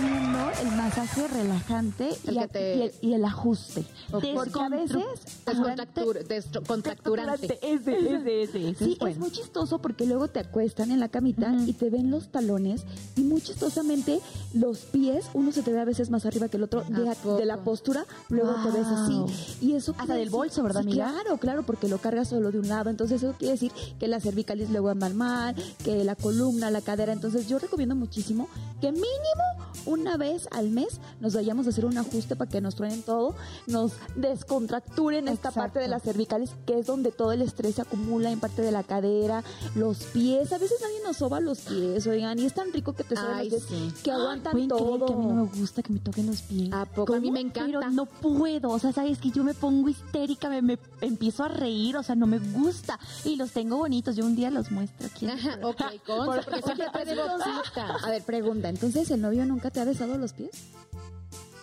el masaje relajante y, El te- y el, y el ajuste. Porque a veces... Descontractur- descontracturante. Ese, ese, ese. Sí, es muy chistoso porque luego te acuestan en la camita y te ven los talones y muy chistosamente los pies, uno se te ve a veces más arriba que el otro de, ¿A a- de la postura, luego te ves así. Y eso Hasta del bolso, ¿verdad, sí, amiga? Claro, claro, porque lo cargas solo de un lado. Entonces eso quiere decir que las cervicales luego andan mal, que la columna, la cadera. Entonces yo recomiendo muchísimo que mínimo una vez al mes nos vayamos a hacer un ajuste para que nos truenen todo, nos descontracturen esta parte de las cervicales, que es donde todo el estrés se acumula en parte de la cadera, los pies. A veces nadie nos soba los pies, oigan, y es tan rico que te soban los pies, sí. que aguantan ¿Pueden creer todo. que a mí no me gusta que me toquen los pies? ¿A poco? A mí me encanta. Pero no puedo, o sea, sabes que yo me pongo histérica, me, me empiezo a reír, o sea, no me gusta. Y los tengo bonitos, yo un día los muestro aquí. Ok, consta, porque siempre botitas. A ver, pregunta, entonces el novio nunca te ha besado los pies?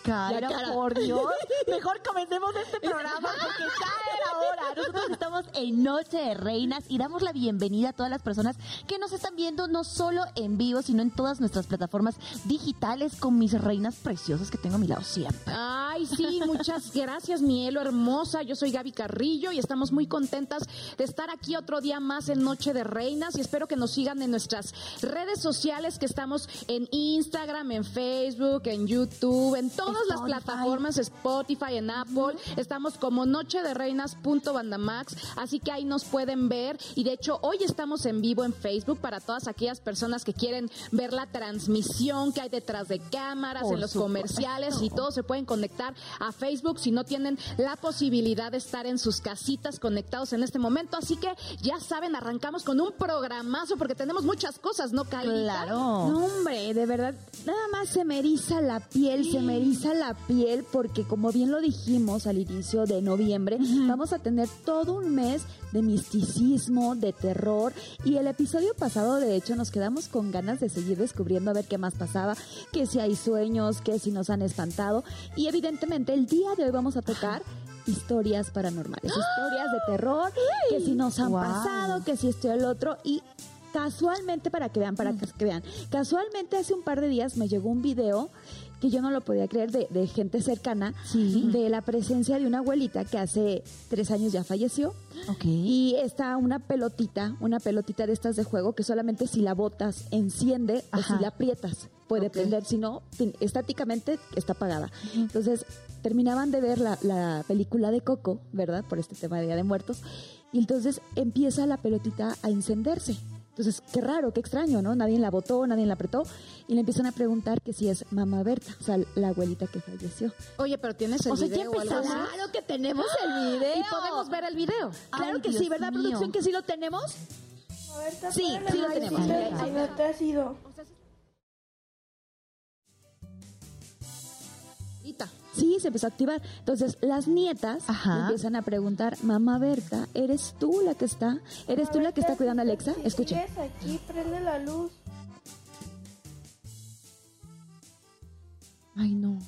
Cara, por Dios. Mejor comencemos este programa porque ya era hora. Nosotros estamos en Noche de Reinas y damos la bienvenida a todas las personas que nos están viendo no solo en vivo, sino en todas nuestras plataformas digitales con mis reinas preciosas que tengo a mi lado siempre. Ay, sí, muchas gracias, Mielo hermosa. Yo soy Gaby Carrillo y estamos muy contentas de estar aquí otro día más en Noche de Reinas y espero que nos sigan en nuestras redes sociales que estamos en Instagram, en Facebook, en YouTube, en todas las plataformas, Spotify, en Apple. Estamos como Noche de Reinas.bandamax, así que ahí nos pueden ver y de hecho hoy estamos en vivo en Facebook para todas aquellas personas que quieren ver la transmisión que hay detrás de cámaras, Por en los comerciales y todos se pueden conectar a Facebook si no tienen la posibilidad de estar en sus casitas conectados en este momento. Así que ya saben, arrancamos con un programazo porque tenemos muchas cosas, ¿no, Kailita? Claro. No, hombre, de verdad, nada más se me eriza la piel, se me eriza la piel porque como bien lo dijimos al inicio de noviembre, vamos a tener todo un mes de misticismo, de terror y el episodio pasado de hecho nos quedamos con ganas de seguir descubriendo a ver qué más pasaba, que si hay sueños, que si nos han espantado y evidentemente el día de hoy vamos a tocar historias paranormales, historias de terror, que si nos han Wow. pasado, que si esto y el otro y casualmente para que vean, para que vean, casualmente hace un par de días me llegó un video que yo no lo podía creer de, de gente cercana Sí. de la presencia de una abuelita que hace tres años ya falleció y está una pelotita, una pelotita de estas de juego que solamente si la botas enciende Ajá. o si la aprietas puede prender, si no, estáticamente está apagada. Entonces terminaban de ver la, la película de Coco, ¿verdad? Por este tema de Día de Muertos. Y entonces empieza la pelotita a encenderse. Entonces, qué raro, qué extraño, ¿no? Nadie la botó, nadie la apretó. Y le empiezan a preguntar que si es mamá Berta, o sea, la abuelita que falleció. Oye, pero tienes el O sea, video o algo así? empezamos. Claro que tenemos el video. Y podemos ver el video. Claro Ay, que sí, ¿verdad, mío. producción? Que sí lo tenemos. A ver, Sí, sí lo tenemos. sí, Ahí, no, ahí no te has ido. Ahorita. Sí, se empezó a activar. Entonces, las nietas Ajá. empiezan a preguntar, mamá Berta, ¿eres tú la que está? ¿Eres tú la que está cuidando a Alexa? Escuchen. aquí, prende la luz. Ay, no.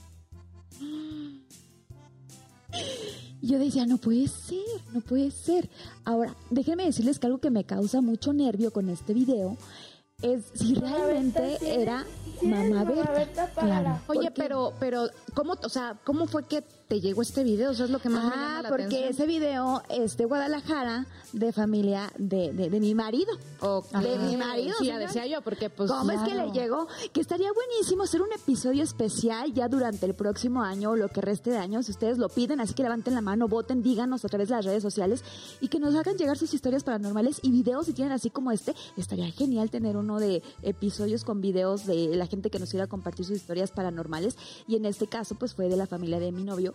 Yo decía, no puede ser, no puede ser. Ahora, déjenme decirles que algo que me causa mucho nervio con este video es si Mamá realmente Berta, ¿sí era mamá Berta. Claro. Oye, pero, pero, ¿cómo, o sea, cómo fue que te llegó este video? Eso es lo que más me llama Ah, la porque atención. ese video es de Guadalajara, de familia de, de, de mi marido. Ok. De mi marido. Sí, ya decía yo, porque pues... ¿Cómo es que le llegó? Que estaría buenísimo hacer un episodio especial ya durante el próximo año o lo que reste de año, si ustedes lo piden, así que levanten la mano, voten, díganos a través de las redes sociales y que nos hagan llegar sus historias paranormales y videos si tienen así como este. Estaría genial tener uno de episodios con videos de la gente que nos quiera compartir sus historias paranormales y en este caso pues fue de la familia de mi novio,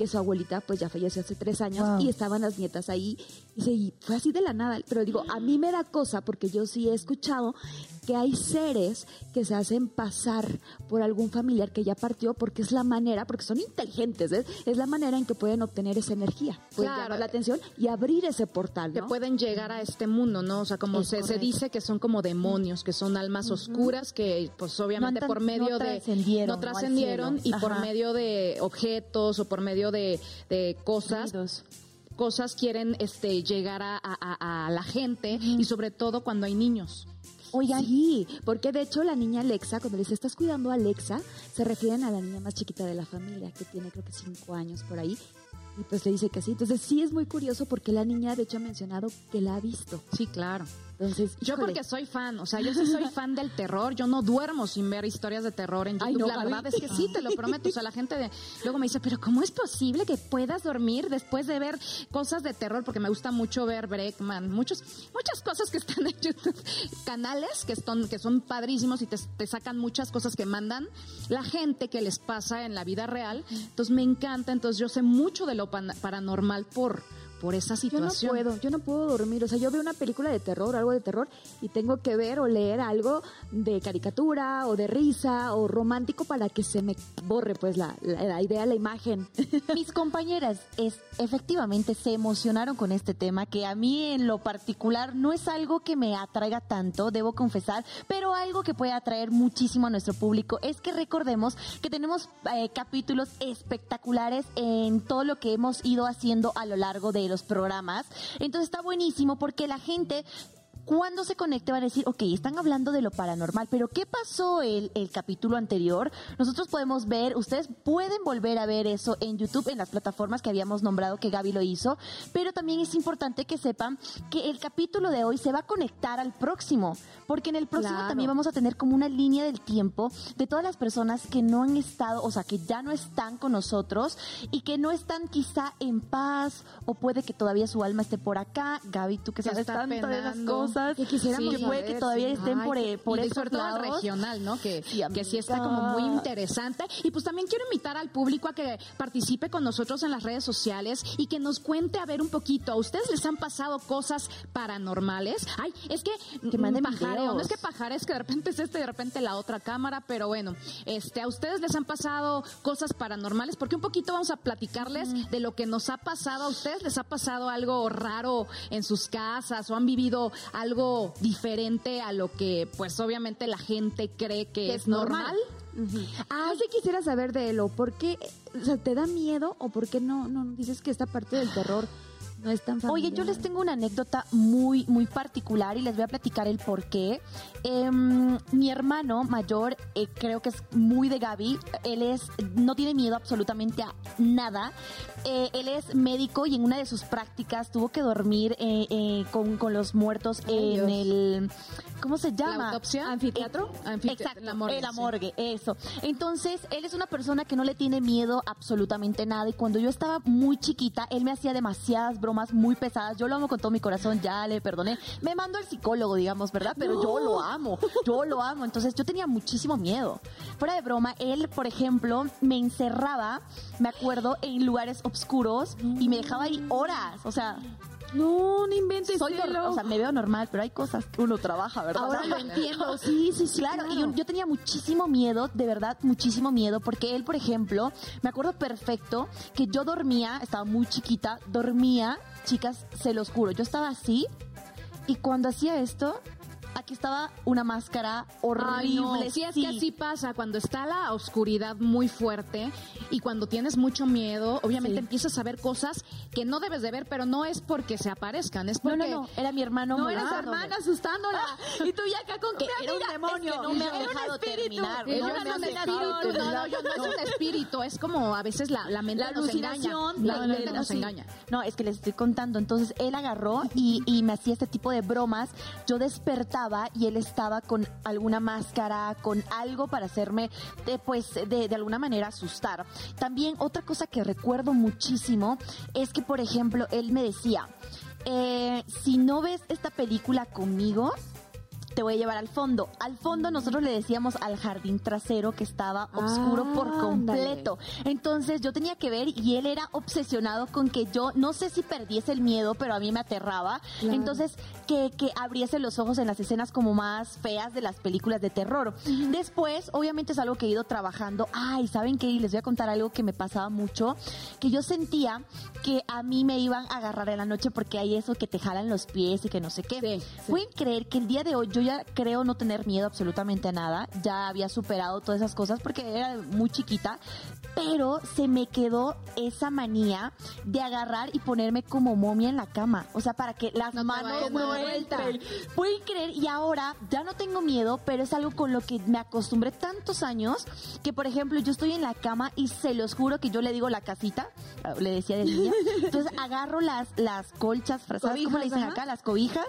que su abuelita pues ya falleció hace tres años Wow. y estaban las nietas ahí y, se- y fue así de la nada. Pero digo, a mí me da cosa porque yo sí he escuchado que hay seres que se hacen pasar por algún familiar que ya partió porque es la manera, porque son inteligentes, ¿ves? es la manera en que pueden obtener esa energía, pueden Claro. la atención y abrir ese portal, que ¿no? pueden llegar a este mundo, ¿no? O sea, como se, se dice que son como demonios, que son almas oscuras que pues obviamente No por medio no de trascendieron, no ¿no? al trascendieron y por medio de objetos o por medio de, de cosas Ruidos. cosas quieren este llegar a, a- a- a la gente y sobre todo cuando hay niños. Oigan. Sí, porque de hecho la niña Alexa, cuando les estás cuidando a Alexa, se refieren a la niña más chiquita de la familia, que tiene creo que cinco años por ahí. Y pues le dice que sí. Entonces sí es muy curioso porque la niña de hecho ha mencionado que la ha visto. Sí, claro. Entonces, Yo híjole. porque soy fan, o sea, yo sí soy fan del terror, yo no duermo sin ver historias de terror en YouTube. Ay, no, la verdad es que sí, te lo prometo. O sea, la gente de- luego me dice, pero ¿cómo es posible que puedas dormir después de ver cosas de terror? Porque me gusta mucho ver Breckman, muchos, muchas cosas que están en YouTube, canales que son, que son padrísimos y te, te sacan muchas cosas que mandan la gente que les pasa en la vida real. Entonces me encanta, entonces yo sé mucho de lo paranormal por, por esa Yo no situación. puedo, yo no puedo dormir. O sea, yo veo una película de terror, algo de terror, y tengo que ver o leer algo de caricatura o de risa o romántico para que se me borre pues la, la, la idea, la imagen. Mis compañeras es, efectivamente se emocionaron con este tema, que a mí en lo particular no es algo que me atraiga tanto, debo confesar, pero algo que puede atraer muchísimo a nuestro público es que recordemos que tenemos eh, capítulos espectaculares en todo lo que hemos ido haciendo a lo largo de los programas. Entonces está buenísimo porque la gente cuando se conecte van a decir, ok, están hablando de lo paranormal, pero ¿qué pasó el, el capítulo anterior? Nosotros podemos ver, ustedes pueden volver a ver eso en YouTube, en las plataformas que habíamos nombrado que Gaby lo hizo, pero también es importante que sepan que el capítulo de hoy se va a conectar al próximo, porque en el próximo Claro. también vamos a tener como una línea del tiempo de todas las personas que no han estado, o sea, que ya no están con nosotros y que no están quizá en paz o puede que todavía su alma esté por acá. Gaby, tú que sabes tanto de esas penando. Cosas, Que quisiéramos que puede saber, que todavía sí. estén Ay, por, que- eh, por y esos sobre todo el lados. regional, ¿no? Que, Sí, que sí está como muy interesante. Y pues también quiero invitar al público a que participe con nosotros en las redes sociales y que nos cuente a ver un poquito. ¿A ustedes les han pasado cosas paranormales? Ay, es que, Que mm, pajareo, no es que pajareo, es que de repente es este, de repente la otra cámara, pero bueno, este, a ustedes les han pasado cosas paranormales, porque un poquito vamos a platicarles de lo que nos ha pasado. ¿A ustedes les ha pasado algo raro en sus casas o han vivido algo diferente a lo que, pues obviamente la gente cree que es normal? Ah, sí quisiera saber de Elo, ¿por qué, o sea, te da miedo o por qué no, no dices que esta parte del terror no es tan familiar? Oye, yo les tengo una anécdota muy, muy particular y les voy a platicar el por qué. Em, mi hermano mayor, eh, creo que es muy de Gaby, él es, no tiene miedo absolutamente a nada. Eh, él es médico y en una de sus prácticas tuvo que dormir eh, con, con los muertos Ay, en Dios. el, ¿cómo se llama? ¿La autopsia? ¿Anfiteatro? Anfite- Exacto, la morgue, eh, la sí. morgue, eso. Entonces, él es una persona que no le tiene miedo absolutamente nada. Y cuando yo estaba muy chiquita, él me hacía demasiadas bromas muy pesadas. Yo lo amo con todo mi corazón, ya le perdoné. Me mando al psicólogo, digamos, ¿verdad? Pero yo lo amo, yo lo amo. Entonces, yo tenía muchísimo miedo. Fuera de broma, él, por ejemplo, me encerraba, me acuerdo, en lugares oscuros y me dejaba ahí horas. O sea, No, no inventes, soy o sea, me veo normal, pero hay cosas que uno trabaja, ¿verdad? Ahora lo entiendo, sí, sí, sí. Claro, y yo, yo tenía muchísimo miedo, de verdad, muchísimo miedo, porque él, por ejemplo, me acuerdo perfecto que yo dormía, estaba muy chiquita, dormía, chicas, se los juro, yo estaba así, y cuando hacía esto, aquí estaba una máscara horrible. Ay, no. Sí, es que así pasa, cuando está la oscuridad muy fuerte y cuando tienes mucho miedo, obviamente Sí. empiezas a ver cosas que no debes de ver, pero no es porque se aparezcan, es No, porque... no, no, era mi hermano No eres molestándome. hermana asustándola. Y tú ya acá con que era un demonio. es que no me Era un dejado terminar. No, no, no, no, no, no, yo- no es un espíritu, es como a veces la, la mente La nos engaña. La mente nos engaña. No, es que les estoy contando. Entonces él agarró y, y me hacía este tipo de bromas. Yo despertaba y él estaba con alguna máscara, con algo para hacerme, de, pues, de, de alguna manera asustar. También otra cosa que recuerdo muchísimo es que, por ejemplo, él me decía, eh, si no ves esta película conmigo, te voy a llevar al fondo. Al fondo nosotros le decíamos al jardín trasero que estaba oscuro por Ándale. completo. Entonces yo tenía que ver y él era obsesionado con que yo, no sé si perdiese el miedo, pero a mí me aterraba. Claro. Entonces que, que abriese los ojos en las escenas como más feas de las películas de terror. Después, obviamente es algo que he ido trabajando. Ay, ¿saben qué? Y les voy a contar algo que me pasaba mucho, que yo sentía que a mí me iban a agarrar en la noche porque hay eso que te jalan los pies y que no sé qué. Sí, sí. Pueden creer que el día de hoy yo ya creo no tener miedo absolutamente a nada. Ya había superado todas esas cosas porque era muy chiquita. Pero se me quedó esa manía de agarrar y ponerme como momia en la cama. O sea, para que las No manos no entren. Pueden creer, y ahora ya no tengo miedo, pero es algo con lo que me acostumbré tantos años que, por ejemplo, yo estoy en la cama y se los juro que yo le digo la casita, ah, le decía de niña. Entonces agarro las, las colchas, ¿sabes cómo le Cobijas, dicen ajá. acá? Las cobijas,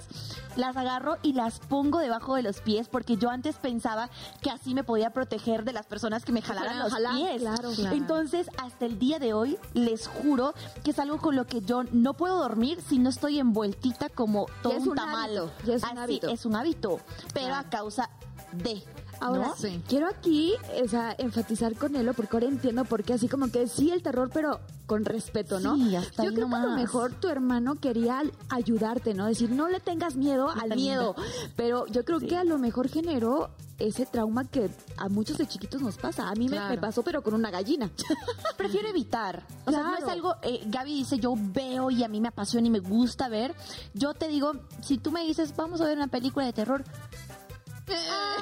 las agarro y las pongo debajo de los pies porque yo antes pensaba que así me podía proteger de las personas que me jalaran los pies. claro, claro. Entonces, hasta el día de hoy, les juro que es algo con lo que yo no puedo dormir si no estoy envueltita como todo es un, un tamal. hábito, ya es un Así, hábito. es un hábito, pero a causa de... Ahora, ¿no? Sí. quiero aquí o sea, enfatizar con Elo, porque ahora entiendo por qué, así como que sí el terror, pero con respeto, ¿no? Sí, hasta Yo creo que a lo mejor tu hermano quería ayudarte, ¿no? Decir, no le tengas miedo al también. miedo. Pero yo creo que a lo mejor generó ese trauma que a muchos de chiquitos nos pasa. A mí me- pasó, pero con una gallina. Prefiero evitar. O sea, no es algo. eh, Gaby dice, yo veo y a mí me apasiona y me gusta ver. Yo te digo, si tú me dices, vamos a ver una película de terror. Ah,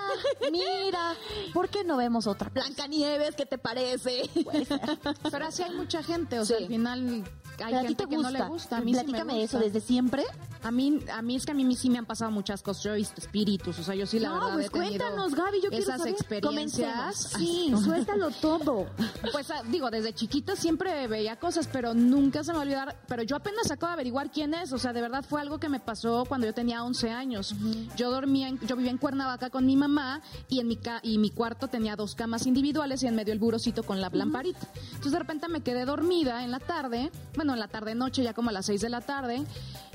mira, ¿por qué no vemos otra? Blancanieves, ¿qué te parece? Pero así hay mucha gente, o sea, Sí. al final hay Pero a ti gente te que gusta. no le gusta. A mí sí me Platícame de eso gusta. desde siempre. A mí, a mí es que a mí sí me han pasado muchas cosas. Yo he visto espíritus, o sea, yo sí la no, verdad pues he tenido cuéntanos, Gaby, yo quiero esas saber. experiencias. Sí, suéltalo todo. Pues ah, digo, desde chiquita siempre veía cosas, pero nunca se me va a olvidar. Pero yo apenas acabo de averiguar quién es. O sea, de verdad fue algo que me pasó cuando yo tenía 11 años. Yo dormía, en- yo vivía en Cuernavaca con mi mamá y en mi ca- y mi cuarto tenía dos camas individuales y en medio el burocito con la lamparita. Entonces de repente me quedé dormida en la tarde, bueno, en la tarde noche, ya como a las 6 de la tarde.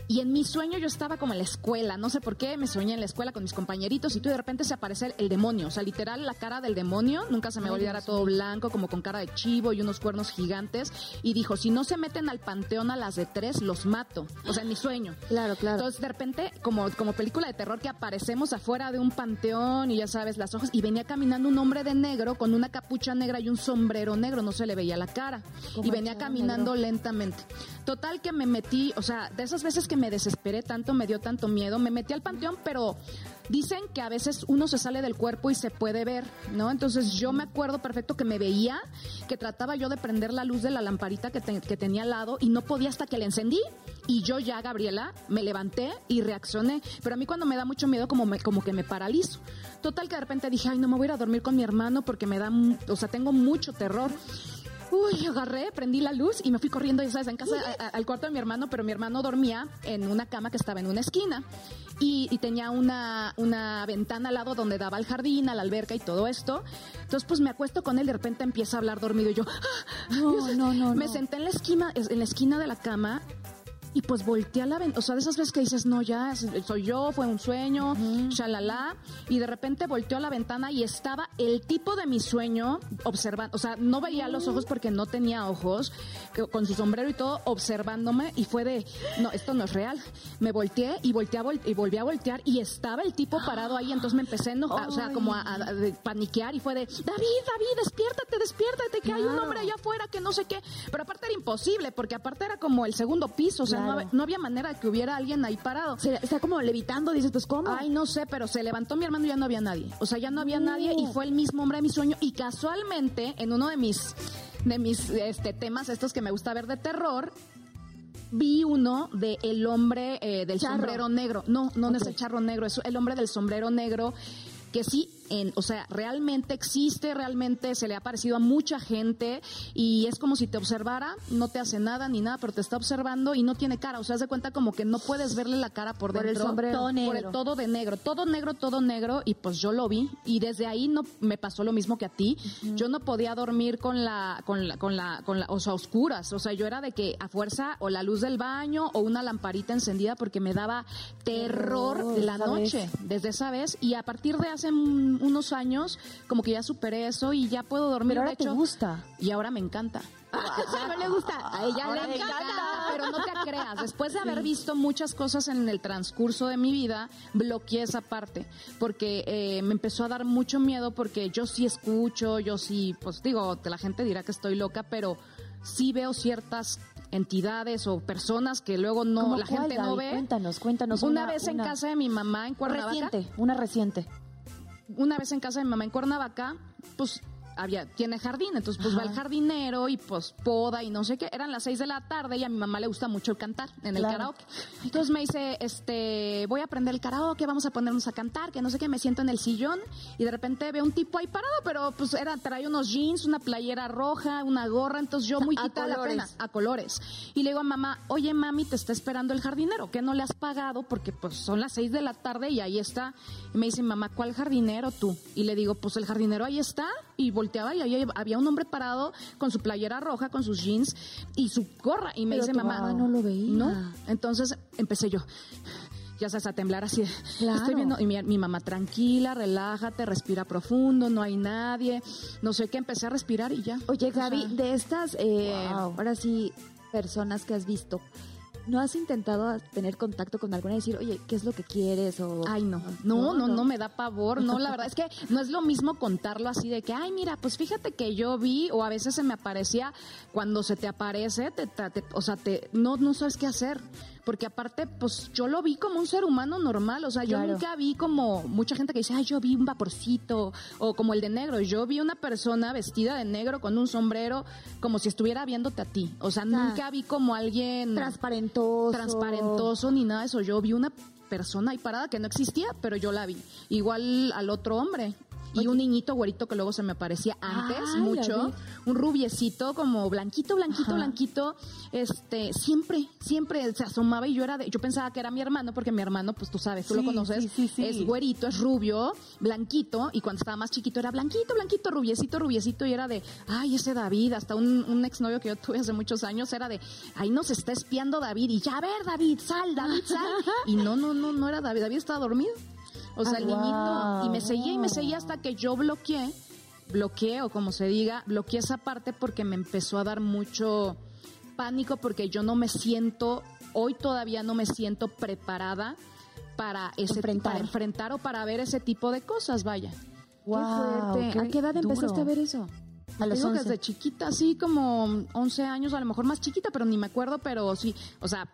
Y en mi sueño yo estaba como en la escuela, no sé por qué, me soñé en la escuela con mis compañeritos y tú de repente se aparece el, demonio, o sea, literal la cara del demonio, nunca se me va a olvidar, era todo blanco, como con cara de chivo y unos cuernos gigantes, y dijo, si no se meten al panteón a las de tres, los mato, o sea, en mi sueño. Claro, claro. Entonces, de repente, como, como película de terror, que aparecemos afuera de un panteón y ya sabes, las hojas, y venía caminando un hombre de negro con una capucha negra y un sombrero negro, no se le veía la cara. Y venía caminando lentamente. Total que me metí, o sea, de esas veces que me desesperé tanto, me dio tanto miedo, me metí al panteón, pero dicen que a veces uno se sale del cuerpo y se puede ver, ¿no? Entonces yo me acuerdo perfecto que me veía, que trataba yo de prender la luz de la lamparita que, que tenía al lado y no podía hasta que la encendí y yo ya, Gabriela, me levanté y reaccioné. Pero a mí cuando me da mucho miedo como, me, como que me paralizo. Total que de repente dije, ay, no me voy a ir a dormir con mi hermano porque me da, o sea, tengo mucho terror. Uy, agarré, prendí la luz y me fui corriendo, ya sabes, en casa, a- a- al cuarto de mi hermano, pero mi hermano dormía en una cama que estaba en una esquina y, y tenía una, una ventana al lado donde daba al jardín, a la alberca y todo esto. Entonces, pues me acuesto con él, de repente empieza a hablar dormido y yo, ¡ah! No, no, no, me no. senté en la esquina, en la esquina de la cama y pues volteé a la ventana, o sea, de esas veces que dices, no, ya, soy yo, fue un sueño, shalala, y de repente volteó a la ventana y estaba el tipo de mi sueño observando, o sea, no veía los ojos porque no tenía ojos, con su sombrero y todo, observándome, y fue de, no, esto no es real. Me volteé y volteé a vol- y volví a voltear y estaba el tipo parado ahí, entonces me empecé a enojar, o sea, como a, a- paniquear y fue de, David, David, despiértate, despiértate, que hay un hombre allá afuera que no sé qué, pero aparte era imposible, porque aparte era como el segundo piso, o sea, no, había manera de que hubiera alguien ahí parado. Se- está como levitando, dices, pues ¿cómo? Ay, no sé, pero se levantó mi hermano y ya no había nadie. O sea, ya no había nadie y fue el mismo hombre de mi sueño. Y casualmente, en uno de mis, de mis este, temas, estos que me gusta ver de terror, vi uno de el hombre eh, del Charro. sombrero negro. No, no, no es el charro negro, es el hombre del sombrero negro que sí, en, o sea, realmente existe, realmente se le ha parecido a mucha gente y es como si te observara, no te hace nada ni nada, pero te está observando y no tiene cara, o sea, haz de cuenta como que no puedes verle la cara por, Por el dentro. sombrero. Todo Por negro. el todo de negro, todo negro, todo negro y pues yo lo vi y desde ahí no me pasó lo mismo que a ti. Yo no podía dormir con la con la con la con la o sea, oscuras, o sea, yo era de que a fuerza o la luz del baño o una lamparita encendida porque me daba terror la vez. noche, desde esa vez y a partir de hace unos años como que ya superé eso y ya puedo dormir Pero ahora de te hecho, gusta. y ahora me encanta. Ya no le gusta. A ella Ahora le encanta. encanta, pero no te creas. Después de haber visto muchas cosas en el transcurso de mi vida, bloqueé esa parte porque eh, me empezó a dar mucho miedo porque yo sí escucho, yo sí, pues digo, la gente dirá que estoy loca, pero sí veo ciertas entidades o personas que luego no ¿Cómo la cuál, gente no ve. Cuéntanos, cuéntanos. Una, vez en casa de mi mamá en Cuernavaca, Reciente, una reciente. Una vez en casa de mi mamá en Cuernavaca, pues había, tiene jardín, entonces pues va el jardinero y pues poda y no sé qué. Eran las seis de la tarde y a mi mamá le gusta mucho el cantar en el Claro. karaoke. Entonces me dice, este, voy a aprender el karaoke, vamos a ponernos a cantar, que no sé qué, me siento en el sillón y de repente veo un tipo ahí parado, pero pues era, trae unos jeans, una playera roja, una gorra, entonces yo muy quitada la pena, a colores. Y le digo a mamá, oye mami, te está esperando el jardinero, ¿qué no le has pagado? Porque pues son las seis de la tarde y ahí está. Y me dice, mamá, ¿cuál jardinero tú? Y le digo, pues el jardinero ahí está. Y volteaba y ahí había un hombre parado con su playera roja, con sus jeans y su gorra. Y me Pero dice, tu mamá, mamá no lo veía. No. Entonces empecé yo. Ya sabes, a temblar así. Claro. Estoy viendo, y mi, mi mamá, tranquila, relájate, respira profundo, no hay nadie, no sé qué, empecé a respirar y ya. Oye, O sea, Gaby, de estas, eh, Wow. ahora sí, personas que has visto, ¿no has intentado tener contacto con alguna y decir, oye, ¿qué es lo que quieres? O, Ay, no. No, no, no, me da pavor. No, la verdad es que no es lo mismo contarlo así de que, ay, mira, pues fíjate que yo vi, o a veces se me aparecía, cuando se te aparece, te, te- te- o sea, te, no, no sabes qué hacer. Porque aparte, pues yo lo vi como un ser humano normal. O sea, yo nunca vi como mucha gente que dice, ay, yo vi un vaporcito, o como el de negro. Yo vi una persona vestida de negro con un sombrero, como si estuviera viéndote a ti. O sea, nunca vi como alguien transparentoso. transparentoso ni nada de eso. Yo vi una persona ahí parada que no existía, pero yo la vi. Igual al otro hombre. Y un niñito güerito que luego se me aparecía antes, Ay, mucho. Un rubiecito, como blanquito, blanquito, blanquito. Este, siempre, siempre se asomaba y yo era de, yo pensaba que era mi hermano, porque mi hermano, pues tú sabes, tú lo conoces, sí, sí, sí. es güerito, es rubio, blanquito, y cuando estaba más chiquito era blanquito, blanquito, rubiecito, rubiecito, y era de, ay, ese David, hasta un, un exnovio que yo tuve hace muchos años era de, ahí nos está espiando David, y ya, a ver, David, sal, David, sal. Y no, no, no, no era David, David estaba dormido. O sea, el wow. niñito, y me seguía y me seguía hasta que yo bloqueé, bloqueé, o como se diga, bloqueé esa parte porque me empezó a dar mucho pánico, porque yo no me siento, hoy todavía no me siento preparada para ese Enfrentar. para enfrentar o para ver ese tipo de cosas, vaya. Wow, Qué fuerte. ¿A qué edad empezaste a ver eso? A los Digo que 11. desde chiquita, así como 11 años, a lo mejor más chiquita, pero ni me acuerdo, pero sí, o sea,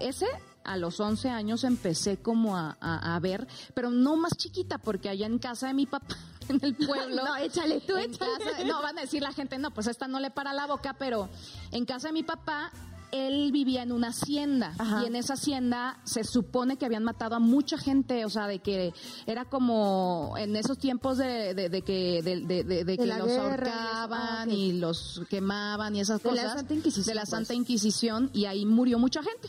ese a los 11 años empecé como a, a- a ver, pero no más chiquita, porque allá en casa de mi papá, en el pueblo. No, échale tú, échale. casa- no, van a decir la gente, no, pues esta no le para la boca, pero en casa de mi papá, él vivía en una hacienda Ajá. y en esa hacienda se supone que habían matado a mucha gente, o sea, de que era como en esos tiempos de, de- de que, de, de- de- de que los ahorcaban Ah, y los quemaban y esas De la cosas. Santa Inquisición, De la pues. Santa Inquisición y ahí murió mucha gente.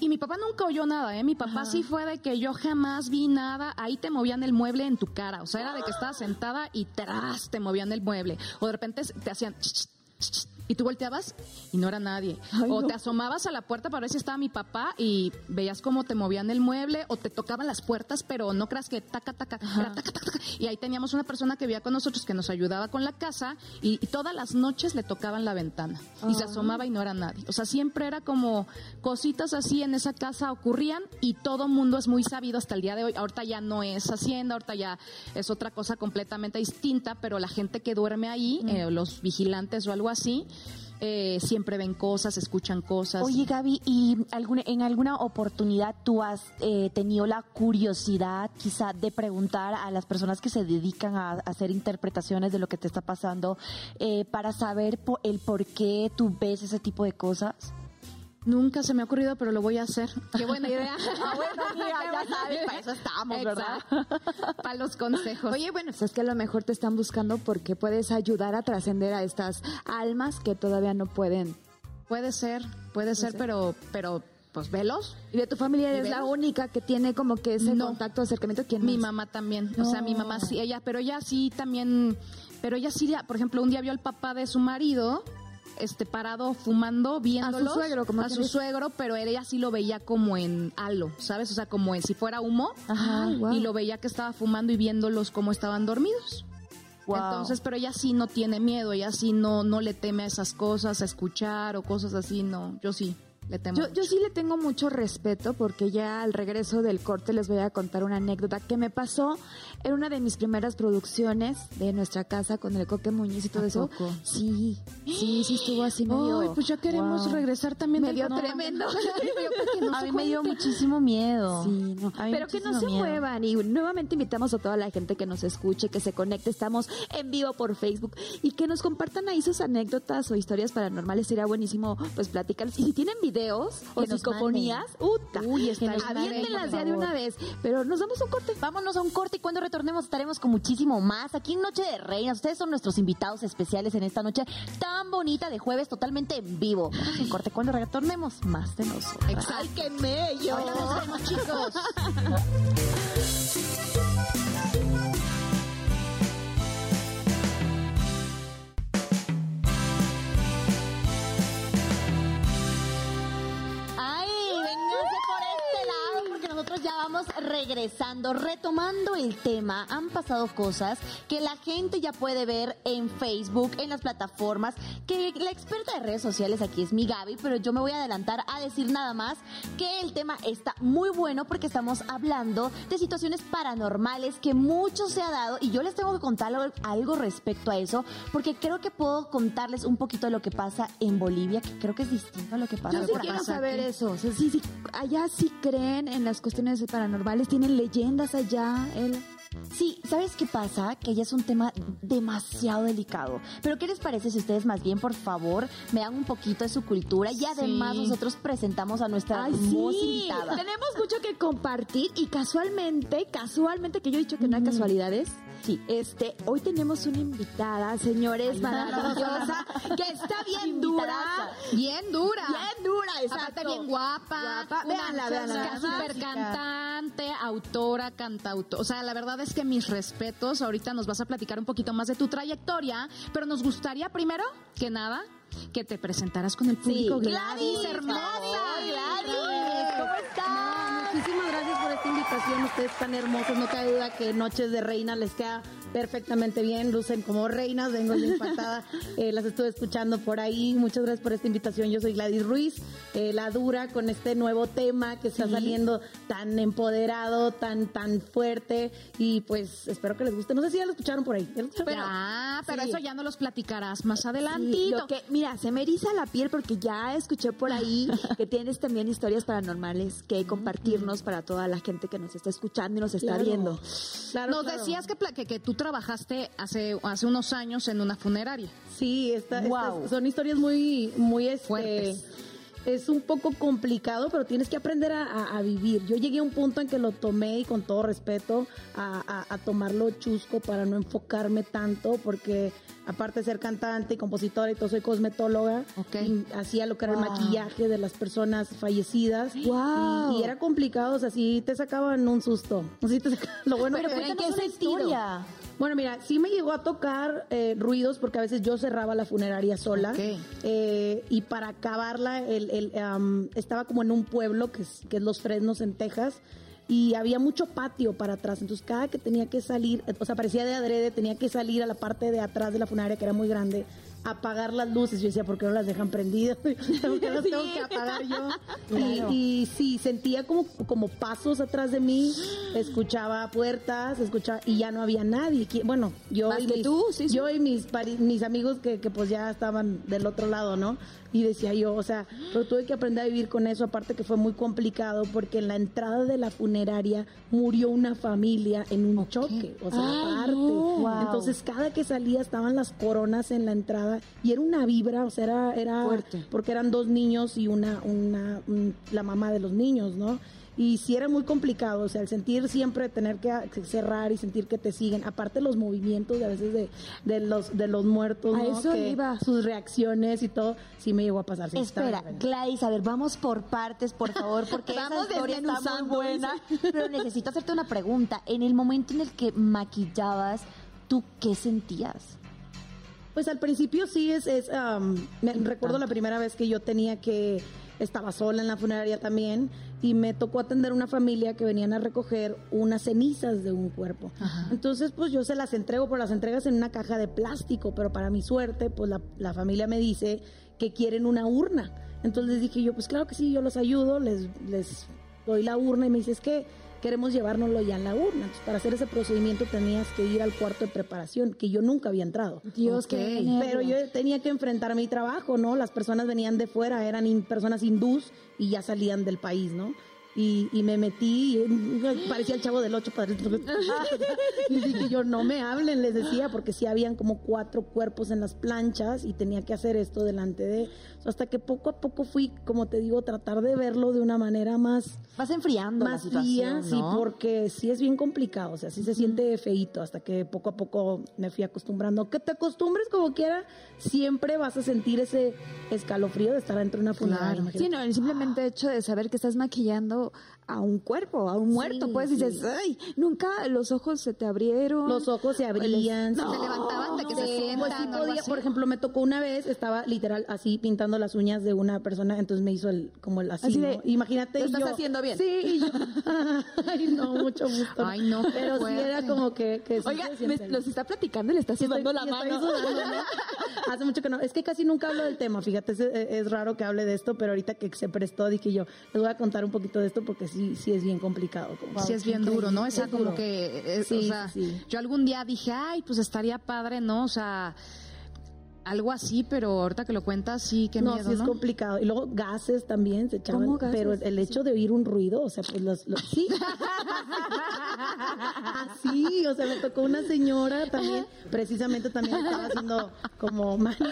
Y mi papá nunca oyó nada, ¿eh? Mi papá sí fue de que yo jamás vi nada. Ahí te movían el mueble en tu cara. O sea, era de que estabas sentada y tras te movían el mueble. O de repente te hacían... ch, ch, ch, ch, Y tú volteabas y no era nadie. Ay, o no. te asomabas a la puerta para ver si estaba mi papá y veías cómo te movían el mueble o te tocaban las puertas, pero no creas que taca, taca, taca, taca, taca. Y ahí teníamos una persona que vivía con nosotros que nos ayudaba con la casa y, y todas las noches le tocaban la ventana y se asomaba y no era nadie. O sea, siempre era como cositas así en esa casa ocurrían y todo mundo es muy sabido hasta el día de hoy. Ahorita ya no es hacienda, ahorita ya es otra cosa completamente distinta, pero la gente que duerme ahí, eh, los vigilantes o algo así, eh, siempre ven cosas, escuchan cosas. Oye, Gaby, ¿y alguna, en alguna oportunidad tú has eh, tenido la curiosidad quizá de preguntar a las personas que se dedican a, hacer interpretaciones de lo que te está pasando eh, para saber el por qué tú ves ese tipo de cosas? Nunca se me ha ocurrido, pero lo voy a hacer. Qué buena idea. Ah, bueno, mira, ya sabes, para eso estamos, ¿verdad? Para los consejos. Oye, bueno, pues es que a lo mejor te están buscando porque puedes ayudar a trascender a estas almas que todavía no pueden. puede ser, puede ser, ser. pero, pero, pues velos. Y de tu familia eres la única que tiene como que ese No. contacto, acercamiento. ¿Quién Mi mamá también, o sea, mi mamá sí, ella, pero ella sí también, pero ella sí, por ejemplo, un día vio al papá de su marido, este, parado fumando, viéndolo. suegro, como a su suegro, pero ella sí lo veía como en halo, ¿sabes? O sea, como en si fuera humo. Ay, guau. Y lo veía que estaba fumando y viéndolos cómo estaban dormidos. Wow. Entonces, pero ella sí no tiene miedo, ella sí no, no le teme a esas cosas, a escuchar o cosas así, no, yo sí le temo. Yo, yo sí le tengo mucho respeto porque ya al regreso del corte les voy a contar una anécdota que me pasó Era una de mis primeras producciones de nuestra casa con el Coque Muñiz y todo ¿A eso. poco? Sí, sí, sí estuvo así medio... Ay, pues ya queremos Wow. regresar también. Me del tremendo. No A mí me dio muchísimo miedo. Sí, no. Pero que no se miedo. muevan y nuevamente invitamos a toda la gente que nos escuche, que se conecte. Estamos en vivo por Facebook y que nos compartan ahí sus anécdotas o historias paranormales. Sería buenísimo pues platicarles. Y si tienen videos o Que psicofonías, uta, Uy, está bien, aviéntenlas ya de una vez. Pero nos damos un corte. Vámonos a un corte y cuando retornemos estaremos con muchísimo más aquí en Noche de Reinas. Ustedes son nuestros invitados especiales en esta noche tan bonita de jueves totalmente en vivo. Un corte cuando retornemos más de nosotros. Exacto. ¡Ay, qué mello! Ahorita nos vemos, chicos. regresando, retomando el tema. Han pasado cosas que la gente ya puede ver en Facebook, en las plataformas, que la experta de redes sociales aquí es mi Gaby, pero yo me voy a adelantar a decir nada más que el tema está muy bueno porque estamos hablando de situaciones paranormales que mucho se ha dado y yo les tengo que contar algo, respecto a eso porque creo que puedo contarles un poquito de lo que pasa en Bolivia, que creo que es distinto a lo que pasa Yo sí quiero saber eso. O sea, sí, sí, allá sí creen en las cuestiones paranormales, tienen leyendas allá. El... Sí, ¿sabes qué pasa? Que ya es un tema demasiado delicado. Pero ¿qué les parece si ustedes más bien, por favor, me dan un poquito de su cultura y además Sí. nosotros presentamos a nuestra Ay, hermosa sí, invitada? tenemos mucho que compartir y casualmente, casualmente que yo he dicho que no hay casualidades. Sí. Este, hoy tenemos una invitada, señores, maravillosa, que está bien dura. Bien dura. Bien dura, exacto. Aparte bien guapa. Guapa. Véanla, véanla, Chica. cantante, autora, cantautor. O sea, la verdad es que mis respetos. Ahorita nos vas a platicar un poquito más de tu trayectoria, pero nos gustaría primero que nada que te presentaras con el público. Gladys, hermosa. Gladys, ¿cómo estás? Muchísimas gracias por esta invitación. Ustedes tan hermosos. No cabe duda que Noches de Reina les queda perfectamente bien. Lucen como reinas. Vengo bien impactada. Eh, las estuve escuchando por ahí. Muchas gracias por esta invitación. Yo soy Gladys Ruiz, eh, la dura con este nuevo tema que está saliendo tan empoderado, tan, tan fuerte. Y pues espero que les guste. No sé si ya lo escucharon por ahí. Ah, pero Sí. eso ya no los platicarás más Sí, adelantito. que, mira, se me eriza la piel porque ya escuché por ahí que tienes también historias paranormales que para toda la gente que nos está escuchando y nos está Claro. viendo. Claro, Nos claro. decías que, que, que tú trabajaste hace, hace unos años en una funeraria. Sí, esta, estas son historias muy, muy este, Fuertes. Es un poco complicado, pero tienes que aprender a, a- a vivir. Yo llegué a un punto en que lo tomé y con todo respeto a, tomarlo chusco para no enfocarme tanto, porque aparte de ser cantante y compositora y todo, soy cosmetóloga. Ok. Y hacía lo que era el maquillaje de las personas fallecidas. Wow. Y, y era complicado, o sea, sí te sacaban un susto. Sí te saca- lo bueno Pero que qué sentido? historia. Bueno, mira, sí me llegó a tocar eh, ruidos porque a veces yo cerraba la funeraria sola. Eh, y para acabarla, el, el, am, estaba como en un pueblo que es, que es Los Fresnos en Texas. Y había mucho patio para atrás. Entonces, cada que tenía que salir, o sea, parecía de adrede, tenía que salir a la parte de atrás de la funeraria, que era muy grande, apagar las luces. Yo decía, ¿por qué no las dejan prendidas? tengo que, las tengo que apagar yo. Claro. Y, y sí, sentía como, como pasos atrás de mí, escuchaba puertas, escuchaba, y ya no había nadie. Bueno, yo Más y que mis, tú, sí, sí. yo y mis, amigos que, que pues ya estaban del otro lado, ¿no? Y decía yo, o sea, pero tuve que aprender a vivir con eso, aparte que fue muy complicado porque en la entrada de la funeraria murió una familia en un choque, o sea, Ay, aparte. no. Wow. Entonces cada que salía estaban las coronas en la entrada y era una vibra, o sea, era, era Fuerte. porque eran dos niños y una, una, un- la mamá de los niños, ¿no? Y sí era muy complicado, o sea, el sentir siempre tener que cerrar y sentir que te siguen, aparte los movimientos de a veces de, de los de los muertos, A ¿no? eso Que iba. sus reacciones y todo, sí me llegó a pasar. Espera. Gladys, a ver, vamos por partes, por favor, porque esa historia está muy buena. Pero necesito hacerte una pregunta. En el momento en el que maquillabas, ¿tú qué sentías? Pues al principio sí es, es am, me recuerdo la primera vez que yo tenía que, estaba sola en la funeraria también y me tocó atender una familia que venían a recoger unas cenizas de un cuerpo. Entonces pues yo se las entrego, pero las entregas en una caja de plástico, pero para mi suerte pues la, la familia me dice que quieren una urna. Entonces dije yo, pues claro que sí, yo los ayudo, les, les doy la urna y me dice, es que queremos llevárnoslo ya en la urna. Entonces, para hacer ese procedimiento tenías que ir al cuarto de preparación, que yo nunca había entrado. Dios, nervio. Pero yo tenía que enfrentar mi trabajo, ¿no? Las personas venían de fuera, eran in- personas hindús y ya salían del país, ¿no? Y, y me metí, y, parecía el chavo del ocho padres. y dije yo, no me hablen, les decía, porque sí habían como cuatro cuerpos en las planchas y tenía que hacer esto delante de... hasta que poco a poco fui, como te digo, tratar de verlo de una manera más Vas enfriando la más situación, fría, sí, porque sí es bien complicado, o sea, sí se siente feíto hasta que poco a poco me fui acostumbrando. Que te acostumbres como quiera, siempre vas a sentir ese escalofrío de estar dentro de una funeraria. imagínate. Sí, no, el simplemente hecho de saber que estás maquillando a un cuerpo, a un muerto, Sí, pues sí. dices, ay, nunca los ojos se te abrieron. Los ojos se abrían. No, se levantaban de que se Sí, sientan pues sí podía, por ejemplo, me tocó una vez, estaba literal así pintando las uñas de una persona, entonces me hizo el, como el así, Así ¿no? de, Imagínate "Lo estás yo- haciendo bien". Sí, y yo, ay no, mucho gusto. Ay, no, Pero sí era como que, Oiga, me- los está platicando y le está sudando la mano. Hace mucho que no. Es que casi nunca hablo del tema, fíjate, es, es raro que hable de esto, pero ahorita que se prestó dije yo, les voy a contar un poquito de esto porque sí, sí es bien complicado. como- Sí es bien duro, ¿no? Esa Es como duro. que, eh, Sí, o sea, sí, sí. yo algún día dije, ay, pues estaría padre, ¿no? O sea, algo así, pero ahorita que lo cuentas, sí, qué no, miedo, sí es ¿no? complicado. Y luego gases también se echaban. ¿Cómo gases? Pero el hecho de oír un ruido, o sea, pues los... los- sí. Así, o sea, me tocó una señora también, precisamente también estaba haciendo como manicure.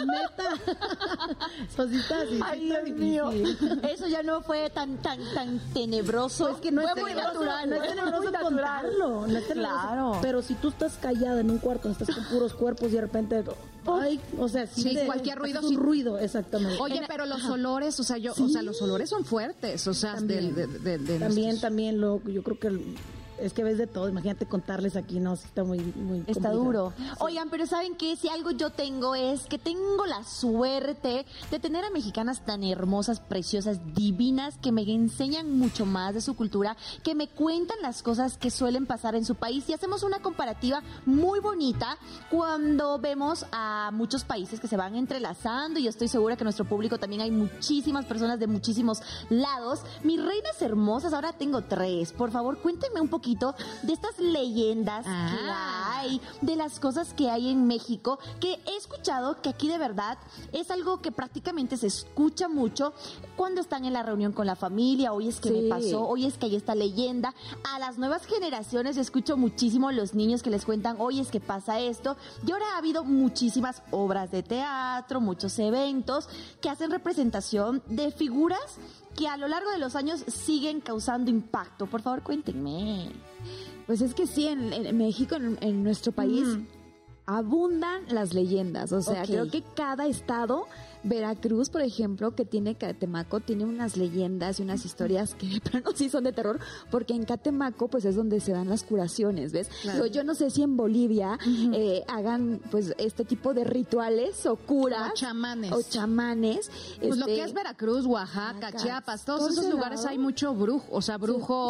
Neta. Eso sí está, sí, sí Ay, está Dios mío. Eso ya no fue tan tan tan tenebroso. Es que no es fue muy tenebroso, natural. no es tenebroso contarlo, no es tenebroso. Claro. Pero si tú estás callada en un cuarto, estás con puros cuerpos y de repente, ay, o sea, sí, Sí, te- cualquier ruido haces sí. un ruido, exactamente. Oye, pero los olores, o sea, yo, o sea, los olores son fuertes, o sea, También. de, de- de También, nuestros- también lo, yo creo que es que ves de todo. Imagínate contarles aquí, no, está muy, muy Está complicado. duro. Oigan, pero ¿saben qué? Si algo yo tengo es que tengo la suerte de tener a mexicanas tan hermosas, preciosas, divinas, que me enseñan mucho más de su cultura, que me cuentan las cosas que suelen pasar en su país y hacemos una comparativa muy bonita cuando vemos a muchos países que se van entrelazando y yo estoy segura que nuestro público también hay muchísimas personas de muchísimos lados. Mis reinas hermosas, ahora tengo tres. Por favor, cuéntenme un poquito de estas leyendas que Ah. hay, de las cosas que hay en México, que he escuchado que aquí de verdad es algo que prácticamente se escucha mucho cuando están en la reunión con la familia, hoy es que Sí. me pasó, hoy es que hay esta leyenda. A las nuevas generaciones escucho muchísimo los niños que les cuentan, hoy es que pasa esto. Y ahora ha habido muchísimas obras de teatro, muchos eventos que hacen representación de figuras que a lo largo de los años siguen causando impacto. Por favor, cuéntenme. Pues es que sí, en, en México, en, en nuestro país, abundan las leyendas. O sea, creo que cada estado, Veracruz, por ejemplo, que tiene Catemaco, tiene unas leyendas y unas historias que de plano sí son de terror, porque en Catemaco, pues es donde se dan las curaciones, ¿ves? Yo no sé si en Bolivia eh, hagan, pues, este tipo de rituales o curas. O chamanes. O chamanes. Pues lo este, que es Veracruz, Oaxaca, Chiapas, todos todo esos lugares lado. hay mucho brujo, o sea, brujo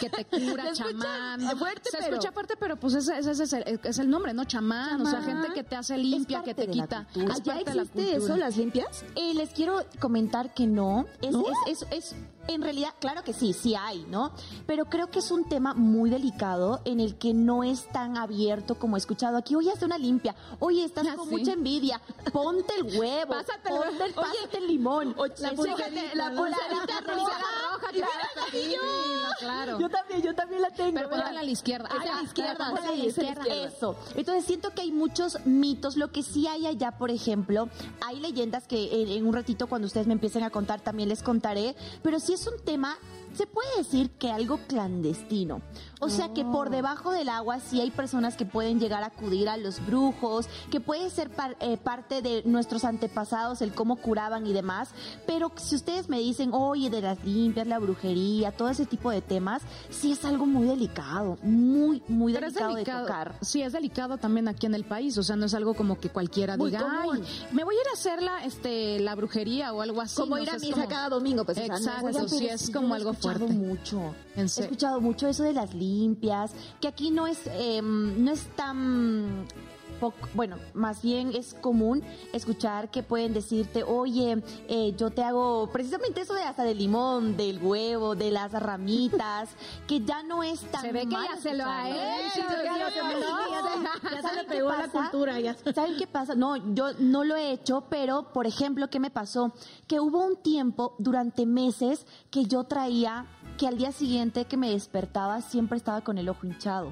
que te cura, chamán. fuerte, Se pero- escucha fuerte, pero pues ese, ese- ese es, el, es el nombre, ¿no? Chamán, o sea, gente que te hace limpia, que te quita. ¿Allá la existe eso, las limpias? Eh, les quiero comentar que no. Es, Es, es, es- en realidad, claro que sí, sí hay, ¿no? Pero creo que es un tema muy delicado en el que no es tan abierto como he escuchado aquí. Oye, hazte una limpia. Oye, estás con sí. mucha envidia. Ponte el huevo. Pásate ponte el, pásate el limón. la pulserita, la pulserita roja. roja, claro, claro. Yo también, yo también la tengo. Pero póntela a la izquierda. Ay, a la ah, izquierda, a la a izquierda. Eso. Entonces siento que hay muchos mitos. Lo que sí hay allá, por ejemplo, hay leyendas que en, en un ratito cuando ustedes me empiecen a contar también les contaré. Pero sí es un tema, se puede decir que algo clandestino. O sea que por debajo del agua sí hay personas que pueden llegar a acudir a los brujos, que puede ser par- eh, parte de nuestros antepasados, el cómo curaban y demás. Pero si ustedes me dicen, oye, de las limpias, la brujería, todo ese tipo de temas, sí es algo muy delicado, muy, muy Pero delicado, delicado. de tocar. Sí, es delicado también aquí en el país. O sea, no es algo como que cualquiera Muy diga, común. ay, me voy a ir a hacer la, este, la brujería o algo así. Como ¿no? ir O a misa como- cada domingo, pues. o sea, no- Exacto, sí, es como yo he algo escuchado fuerte. mucho. He escuchado mucho eso de las limpias, que aquí no es, eh, no es tan poco, bueno, más bien es común escuchar que pueden decirte, oye, eh, yo te hago precisamente eso de hasta del limón, del huevo, de las ramitas, que ya no es tan Se ve que ya se lo ha escucharlo. hecho. Ya se me- conoce. ya se- ya se ¿Saben le pegó la cultura. Ya. ¿Saben qué pasa? No, yo no lo he hecho, pero por ejemplo, ¿qué me pasó? Que hubo un tiempo durante meses que yo traía que al día siguiente que me despertaba siempre estaba con el ojo hinchado.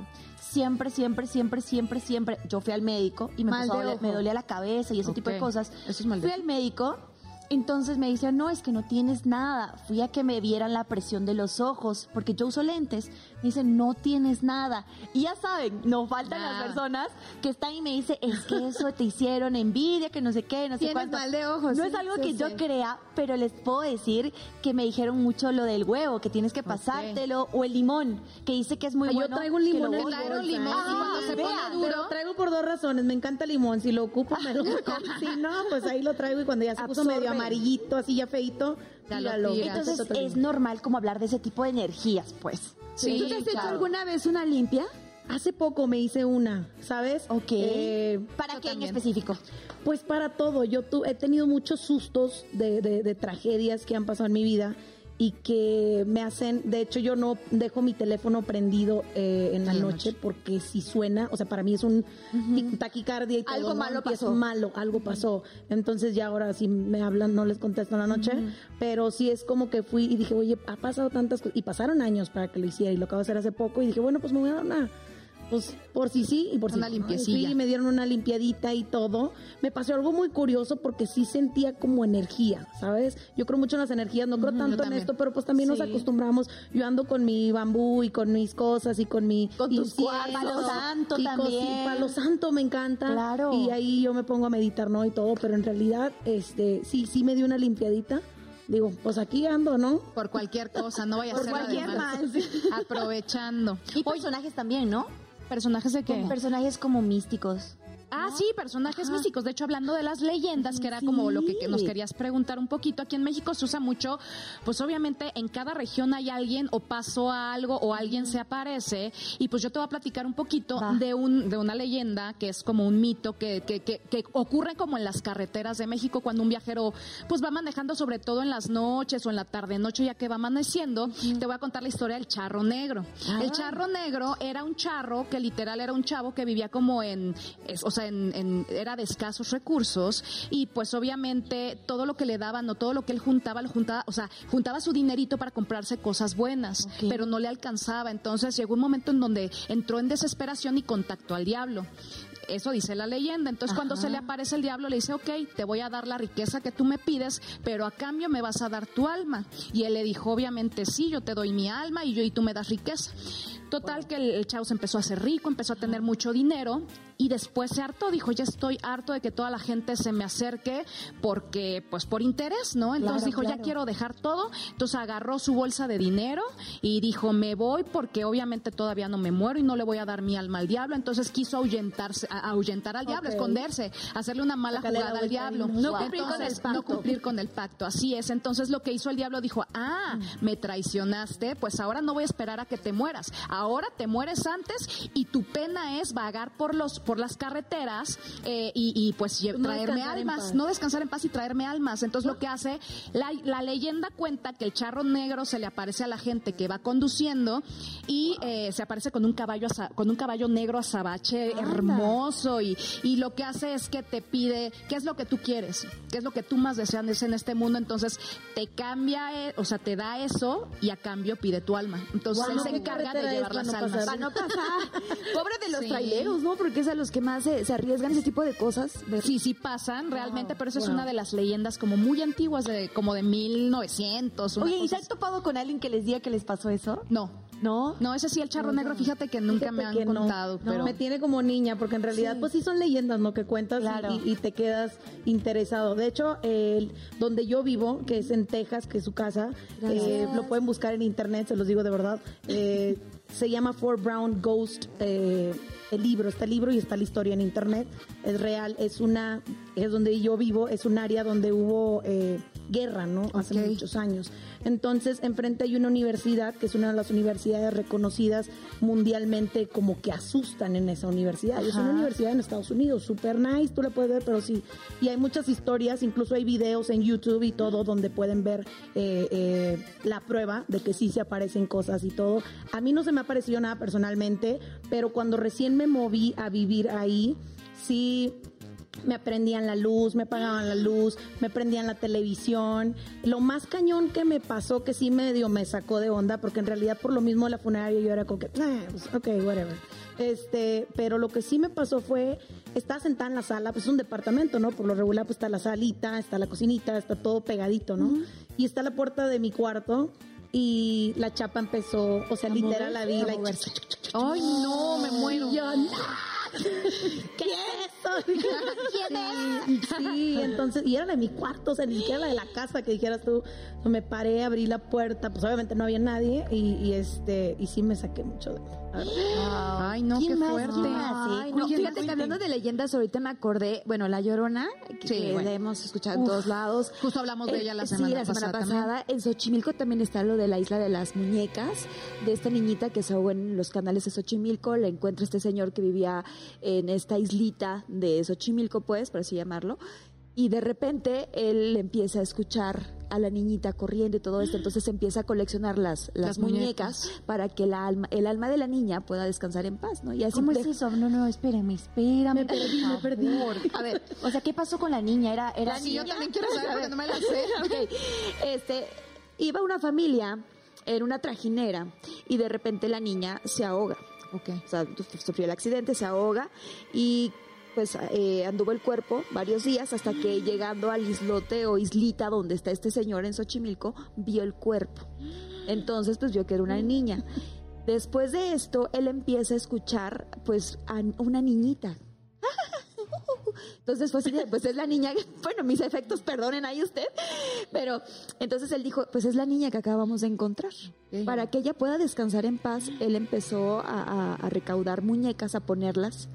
Siempre, siempre, siempre, siempre, siempre. Yo fui al médico y me, Mal empezó a doler- me dolía la cabeza y ese tipo de cosas. eso es mal Fui al médico, entonces me dice, no, es que no tienes nada. Fui a que me vieran la presión de los ojos, porque yo uso lentes. Me dicen, no tienes nada. Y ya saben, no faltan las personas que están y me dicen, es que eso te hicieron envidia, que no sé qué, no sé Tienes cuánto. mal de ojos, No sí, es algo sí, que sí. yo crea, pero les puedo decir que me dijeron mucho lo del huevo, que tienes que pasártelo, o el limón, que dice que es muy Ay, yo bueno. traigo un que limón Claro, bolsa, limón, ¿eh? y cuando se vea, pone duro. Pero traigo por dos razones. Me encanta el limón. Si lo ocupo, me lo como. Si no, pues ahí lo traigo y cuando ya se puso medio amarillito, así ya feito, Ya lo tíralo. tiras. Entonces es normal como hablar de ese tipo de energías, pues. Sí, ¿Tú te has hecho claro. alguna vez una limpia? Hace poco me hice una, ¿sabes? Ok. Eh, ¿Para qué en específico? Pues para todo. Yo tu- he tenido muchos sustos de, de- de tragedias que han pasado en mi vida y que me hacen, de hecho yo no dejo mi teléfono prendido eh, en la noche, noche. porque si suena, o sea, para mí es un taquicardia y todo. Algo ¿no? malo pasó. malo, algo pasó. Entonces ya ahora si me hablan no les contesto en la noche, pero sí es como que fui y dije, oye, ha pasado tantas cosas, y pasaron años para que lo hiciera y lo acabo de hacer hace poco y dije, bueno, pues me voy a dar una... Pues por si sí y por si Una no. limpiecilla. Sí, me dieron una limpiadita y todo. Me pasó algo muy curioso porque sí sentía como energía, ¿sabes? Yo creo mucho en las energías, no creo tanto en esto, pero pues también nos Sí. acostumbramos. Yo ando con mi bambú y con mis cosas y con mi Con tus. Palo santo y también. y Palo santo me encanta. Claro. Y ahí yo me pongo a meditar, ¿no? Y todo, pero en realidad, este, sí, sí me dio una limpiadita. Digo, pues aquí ando, ¿no? Por cualquier cosa, no vaya a Por ser de cualquier más. mal, sí. Aprovechando. Y personajes también, ¿no? ¿Personajes de qué? Personajes como místicos. Ah, sí, personajes místicos. De hecho, hablando de las leyendas, que era como lo que, que nos querías preguntar un poquito, aquí en México se usa mucho, pues obviamente en cada región hay alguien o pasó algo o alguien se aparece y pues yo te voy a platicar un poquito Va. de un de una leyenda que es como un mito que, que, que, que ocurre como en las carreteras de México cuando un viajero pues va manejando sobre todo en las noches o en la tarde noche ya que va amaneciendo. Te voy a contar la historia del charro negro. El charro negro era un charro que literal era un chavo que vivía como en, es- o sea, en, en- era de escasos recursos y pues obviamente todo lo que le daban o todo lo que él juntaba, lo juntaba, o sea, juntaba su dinerito para comprarse cosas buenas, pero no le alcanzaba. Entonces llegó un momento en donde entró en desesperación y contactó al diablo. Eso dice la leyenda. Entonces, cuando se le aparece el diablo, le dice, ok, te voy a dar la riqueza que tú me pides, pero a cambio me vas a dar tu alma. Y él le dijo, obviamente, sí, yo te doy mi alma y yo y tú me das riqueza. Total que el, el chavo se empezó a hacer rico, empezó a tener mucho dinero y después se hartó, dijo, ya estoy harto de que toda la gente se me acerque porque, pues por interés, ¿no? Entonces Claro, dijo, ya quiero dejar todo. Entonces agarró su bolsa de dinero y dijo, me voy porque obviamente todavía no me muero y no le voy a dar mi alma al diablo. Entonces quiso ahuyentarse, ahuyentar al diablo, Ok. esderse, hacerle una mala jugada al diablo. ¿no? Cumplir con el pacto. No cumplir con el pacto, así es. Entonces lo que hizo el diablo dijo, ah, me traicionaste, pues ahora no voy a esperar a que te mueras. Ahora te mueres antes y tu pena es vagar por los por las carreteras eh, y, y, pues No traerme almas, no descansar en paz y traerme almas. Entonces lo que hace, la, la leyenda cuenta que el charro negro se le aparece a la gente que va conduciendo y eh, se aparece con un caballo con un caballo negro azabache hermoso y, y lo que hace es que te pide qué es lo que tú quieres, qué es lo que tú más deseas en este mundo. Entonces te cambia, eh, o sea, te da eso y a cambio pide tu alma. Entonces él se ¿qué encarga de llevar para no almas. pasar? Para no pasar. Pobre de los Sí. traileros, ¿no? Porque es a los que más se, se arriesgan ese tipo de cosas. De- Sí, sí pasan realmente, pero eso es una de las leyendas como muy antiguas, de como de 1900. una Oye, ¿y se han topado con alguien que les diga que les pasó eso? No, ¿No? no, ese sí, el charro negro, fíjate que nunca me han no. contado, No, pero... me tiene como niña, porque en realidad, pues sí son leyendas, ¿no? Que cuentas y- Claro. y, y te quedas interesado. De hecho, el, donde yo vivo, que es en Texas, que es su casa, eh, lo pueden buscar en internet, se los digo de verdad. eh, se llama Fort Brown Ghost. eh, el libro, está el libro y está la historia en internet. Es real, es una, es donde yo vivo, es un área donde hubo eh, guerra, ¿no? Hace muchos años. Entonces, enfrente hay una universidad, que es una de las universidades reconocidas mundialmente como que asustan en esa universidad. Es una universidad en Estados Unidos, super nice, tú la puedes ver, pero sí. Y hay muchas historias, incluso hay videos en YouTube y todo donde pueden ver eh, eh, la prueba de que sí se aparecen cosas y todo. A mí no se me ha parecido nada personalmente, pero cuando recién me moví a vivir ahí, sí me prendían la luz, me apagaban la luz, me prendían la televisión. Lo más cañón que me pasó, que sí medio me sacó de onda, porque en realidad por lo mismo de la funeraria yo era como que, "Ah, pues, ok, whatever. Este, pero lo que sí me pasó fue, estaba sentada en la sala, pues es un departamento, ¿no? Por lo regular pues está la salita, está la cocinita, está todo pegadito, ¿no? Y está la puerta de mi cuarto y la chapa empezó, o sea, literal la vi, la Ay, no, me muero. ¿Qué es eso? ¿Quién es? Sí, entonces, y era de mi cuarto, o sea, ni siquiera la de la casa que dijeras tú. Me paré, abrí la puerta, pues obviamente no había nadie y, y este, y sí me saqué mucho de la verdad. Ay, no, qué fuerte. Sí, Ay, no, cuenten, fíjate que hablando de leyendas, ahorita me acordé, bueno, La Llorona, que, Sí, que bueno. la hemos escuchado en todos lados. Justo hablamos de Eh, ella la sí, semana la semana pasada pasada. En Xochimilco también está lo de la isla de las muñecas, de esta niñita que se ahogó en los canales de Xochimilco. Le encuentra este señor que vivía en esta islita de Xochimilco, pues, por así llamarlo. Y de repente él empieza a escuchar a la niñita corriendo y todo esto, entonces empieza a coleccionar las, las, Las muñecas, muñecas. para que la alma, el alma de la niña pueda descansar en paz, ¿no? Y así ¿Cómo es eso? No, no, espérame, espérame. Me perdí, me perdí. A ver, o sea, ¿qué pasó con la niña? Era, era yo niña? también quiero saber porque no me la sé. Ok. Este, iba una familia en una trajinera y de repente la niña se ahoga. Ok. O sea, sufrió el accidente, se ahoga y pues eh, anduvo el cuerpo varios días hasta que llegando al islote o islita donde está este señor en Xochimilco, vio el cuerpo. Entonces pues vio que era una niña. Después de esto, él empieza a escuchar pues a una niñita. Entonces fue así de, pues es la niña, bueno, mis efectos, perdonen ahí usted, pero entonces él dijo, pues es la niña que acabamos de encontrar. Para que ella pueda descansar en paz, él empezó a, a- a recaudar muñecas, a ponerlas,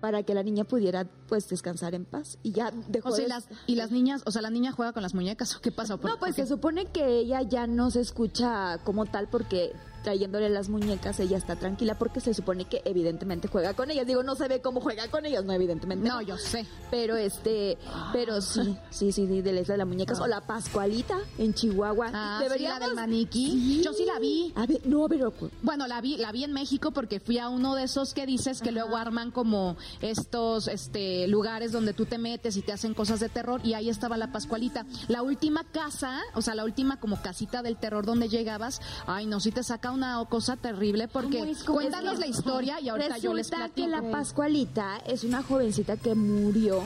para que la niña pudiera pues descansar en paz. Y ya dejó O sea, y de- las, y las niñas, o sea, la niña juega con las muñecas o qué pasa? ¿Por- No, pues qué? se supone que ella ya no se escucha como tal porque trayéndole las muñecas ella está tranquila porque se supone que evidentemente juega con ellas. Digo, no se ve cómo juega con ellas, no, evidentemente. No, yo sé. Pero este, pero sí, sí, sí, sí, de la isla de las muñecas. O la Pascualita en Chihuahua. Ah, sí, la del Deberíamos- maniquí. Yo sí la vi. A ver, no, pero Bueno, la vi, la vi en México porque fui a uno de esos que dices que luego arman como estos este lugares donde tú te metes y te hacen cosas de terror y ahí estaba la Pascualita. La última casa, o sea, la última como casita del terror donde llegabas, ay no, sí te saca una cosa terrible porque cuéntanos la historia y ahorita yo les platico. que la Pascualita es una jovencita que murió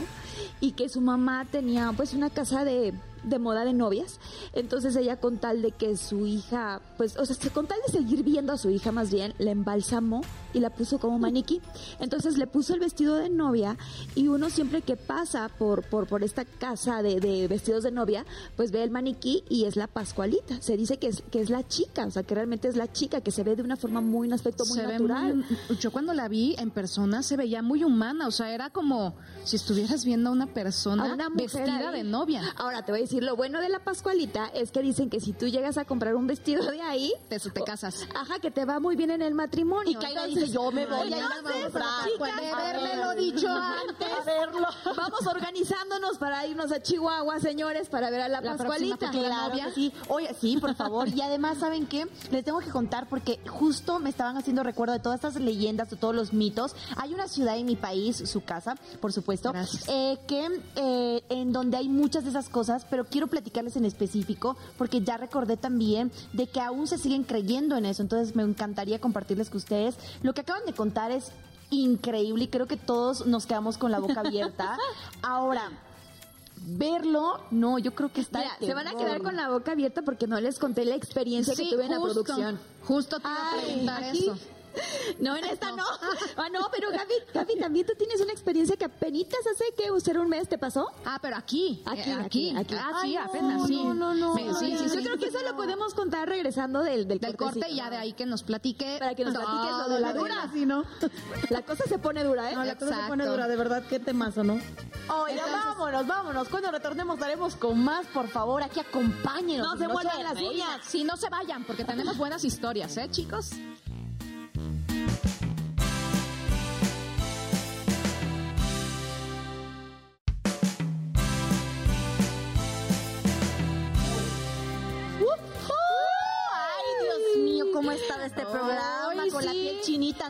y que su mamá tenía pues una casa de, de moda de novias. Entonces ella con tal de que su hija, pues, o sea, con tal de seguir viendo a su hija más bien, la embalsamó y la puso como maniquí. Entonces le puso el vestido de novia y uno siempre que pasa por, por, por esta casa de, de vestidos de novia, pues ve el maniquí y es la Pascualita. Se dice que es, que es la chica, o sea, que realmente es la chica, que se ve de una forma muy, un aspecto muy se natural. muy- yo cuando la vi en persona se veía muy humana, o sea, era como si estuvieras viendo a una persona a una mujer vestida ahí. de novia. Ahora te voy a decir, lo bueno de la Pascualita es que dicen que si tú llegas a comprar un vestido de ahí, Te, te casas. ajá, que te va muy bien en el matrimonio. Y Entonces, yo me voy a ir a comprar. chicas, De ver, dicho antes. A verlo. Vamos organizándonos para irnos a Chihuahua, señores, para ver a la, La Pascualita. próxima la novia. que sí. Oye, sí, por favor. Y además, ¿saben qué? Les tengo que contar porque justo me estaban haciendo recuerdo de todas estas leyendas, de todos los mitos. Hay una ciudad en mi país, su casa, por supuesto, eh, que eh, en donde hay muchas de esas cosas, pero quiero platicarles en específico porque ya recordé también de que aún se siguen creyendo en eso. Entonces me encantaría compartirles con ustedes. Lo que acaban de contar es increíble y creo que todos nos quedamos con la boca abierta. Ahora, verlo, no, yo creo que está Mira, se van a quedar con la boca abierta porque no les conté la experiencia Sí, que tuve en la producción. Justo te iba a Ay, preguntar aquí eso. No, en esta no. Ah, no, pero Gaby, Gaby, también tú tienes una experiencia que apenas hace que usar un mes te pasó. Ah, pero aquí. Aquí, eh, aquí, aquí. Ah, sí, Ay, no, apenas, sí. No, no, no. Sí, sí, sí, Yo creo que eso lo podemos contar regresando del, del, Del corte y ya de ahí que nos platique. Para que nos todo platiques lo de la dura. Sí, ¿no? La cosa se pone dura, ¿eh? No, la cosa se pone dura, de verdad, qué temazo, ¿no? Oiga, vámonos, vámonos. Cuando retornemos daremos con más, por favor, aquí acompáñenos. No se de las uñas. Sí, no se vayan, porque tenemos buenas historias, ¿eh, chicos?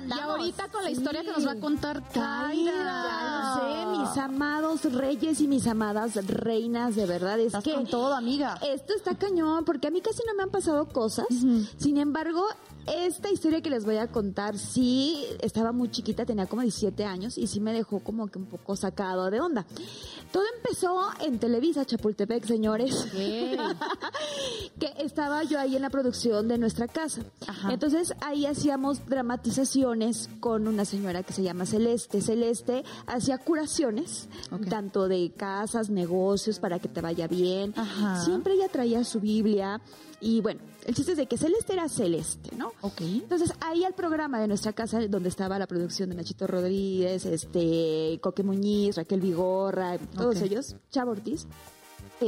Y ahorita con la historia que nos va a contar Kaira. Kaira. sé, mis amados reyes y mis amadas reinas, de verdad, es Estás que con todo, amiga. esto está cañón, porque a mí casi no me han pasado cosas. Sin embargo, esta historia que les voy a contar, sí, estaba muy chiquita, tenía como 17 años y sí me dejó como que un poco sacado de onda. Todo empezó en Televisa, Chapultepec, señores. que estaba yo ahí en la producción de nuestra casa. Entonces ahí hacíamos con una señora que se llama Celeste. Celeste hacía curaciones, tanto de casas, negocios, para que te vaya bien. Ajá. Siempre ella traía su Biblia y bueno, el chiste es de que Celeste era Celeste, ¿no? Ok. Entonces, ahí al programa de nuestra casa, donde estaba la producción de Nachito Rodríguez, este, Coque Muñiz, Raquel Vigorra, todos ellos, Chavo Ortiz,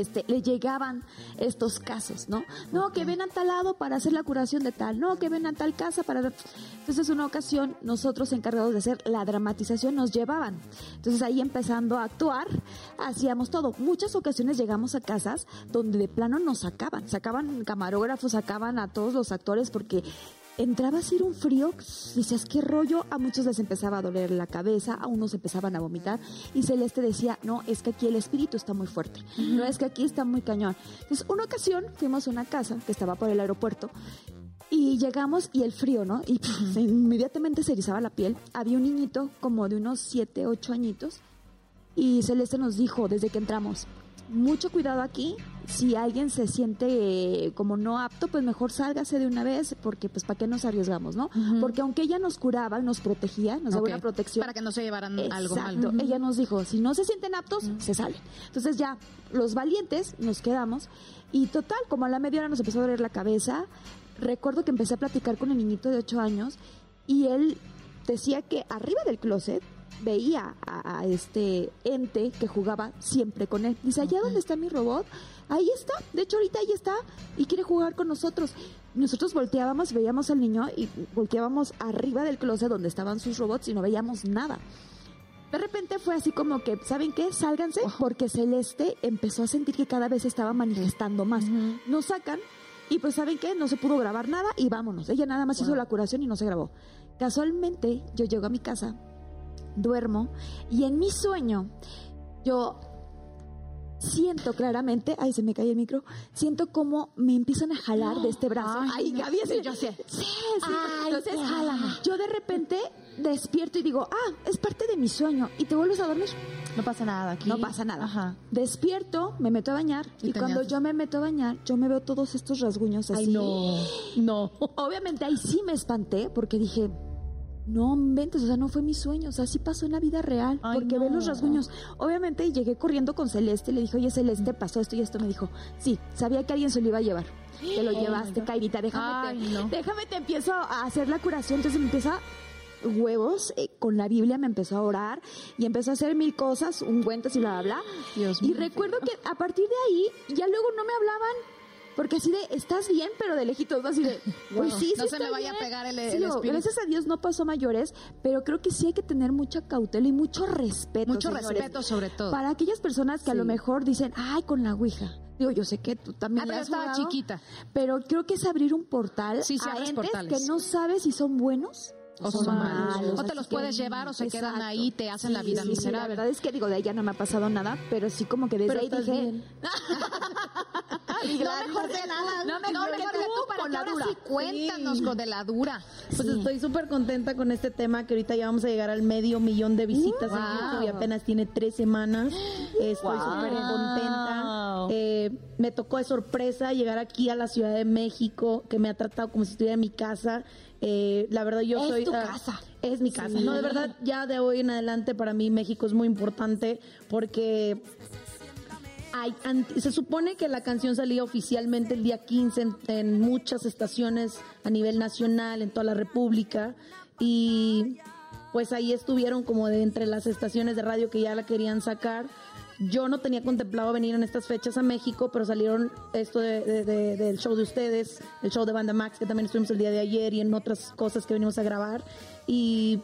este, le llegaban estos casos, ¿no? No, que ven a tal lado para hacer la curación de tal, no, que ven a tal casa para... Entonces, una ocasión, nosotros encargados de hacer la dramatización nos llevaban. Entonces, ahí empezando a actuar, hacíamos todo. Muchas ocasiones llegamos a casas donde de plano nos sacaban, sacaban camarógrafos, sacaban a todos los actores porque entraba a ser un frío, dices, qué rollo, a muchos les empezaba a doler la cabeza, a unos empezaban a vomitar, y Celeste decía, no, es que aquí el espíritu está muy fuerte, no es que aquí está muy cañón. Entonces, una ocasión fuimos a una casa que estaba por el aeropuerto, y llegamos y el frío, ¿no? Y pff, inmediatamente se erizaba la piel. Había un niñito como de unos 7, 8 añitos, y Celeste nos dijo desde que entramos, mucho cuidado aquí. Si alguien se siente eh, como no apto, pues mejor sálgase de una vez, porque pues para qué nos arriesgamos, ¿no? Porque aunque ella nos curaba, nos protegía, nos daba una protección. Para que no se llevaran algo mal. Ella nos dijo, si no se sienten aptos, se salen. Entonces ya, los valientes nos quedamos y total, como a la media hora nos empezó a doler la cabeza. Recuerdo que empecé a platicar con el niñito de 8 años y él decía que arriba del closet veía a, a este ente que jugaba siempre con él. Dice, allá donde está mi robot, ahí está. De hecho, ahorita ahí está y quiere jugar con nosotros. Nosotros volteábamos, veíamos al niño y volteábamos arriba del closet donde estaban sus robots y no veíamos nada. De repente fue así como que, ¿saben qué? Sálganse, porque Celeste empezó a sentir que cada vez se estaba manifestando más. Nos sacan y pues, ¿saben qué? No se pudo grabar nada y vámonos. Ella nada más hizo la curación y no se grabó. Casualmente, yo llego a mi casa, duermo y en mi sueño yo siento claramente, ay, se me cae el micro, siento como me empiezan a jalar de este brazo. Ay, Gaby, así- yo sé. Sí, sí. Entonces, yo de repente despierto y digo, ah, es parte de mi sueño. Y te vuelves a dormir. No pasa nada aquí. No pasa nada. Ajá. Despierto, me meto a bañar y, Y cuando yo me meto a bañar, yo me veo todos estos rasguños así. Ay, no. No. Obviamente ahí sí me espanté porque dije, no inventes, o sea, no fue mi sueño, o sea, sí pasó en la vida real, Ay, porque ve los rasguños. Obviamente llegué corriendo con Celeste, le dije, oye Celeste, pasó esto y esto, me dijo, sí, sabía que alguien se lo iba a llevar. Te lo llevaste, Cairita, déjame, Ay, te, no. déjame te empiezo a hacer la curación, entonces me empieza huevos eh, con la Biblia me empezó a orar y empezó a hacer mil cosas, ungüentos y bla bla bla. Dios y recuerdo que a partir de ahí ya luego no me hablaban porque así de estás bien, pero de lejitos, ¿no? así de pues sí, sí No se me vaya a pegar el- Sí, el digo, espíritu. gracias a Dios no pasó mayores, pero creo que sí hay que tener mucha cautela y mucho respeto. Mucho señores. respeto sobre todo. Para aquellas personas que a lo mejor dicen, ay, con la Ouija. Digo, yo sé que tú también Ah, pero has estaba jugado, chiquita. Pero creo que es abrir un portal Sí, sí a entes portales. que no sabes si son buenos O son malos. O te los que- puedes llevar o se quedan ahí, te hacen la vida Sí, sí, La miserable. verdad es que digo, de ella no me ha pasado nada, pero sí como que desde Pero ahí dije, bien. No mejor que nada. No mejor que tú, para que ahora sí cuéntanos con de la dura. Pues estoy súper contenta con este tema que ahorita ya vamos a llegar al medio millón de visitas en Wow. YouTube y apenas tiene tres semanas. Estoy Wow. súper contenta. Eh, me tocó de sorpresa llegar aquí a la Ciudad de México, que me ha tratado como si estuviera en mi casa. Eh, la verdad yo Es soy... tu ah, casa. Es mi casa. No, de verdad, ya de hoy en adelante para mí México es muy importante porque hay se supone que la canción salía oficialmente el día 15 en, en muchas estaciones a nivel nacional, en toda la República. Y pues ahí estuvieron como de entre las estaciones de radio que ya la querían sacar. Yo no tenía contemplado venir en estas fechas a México, pero salieron esto de- de- de- del show de ustedes, el show de Banda Max, que también estuvimos el día de ayer, y en otras cosas que venimos a grabar. Y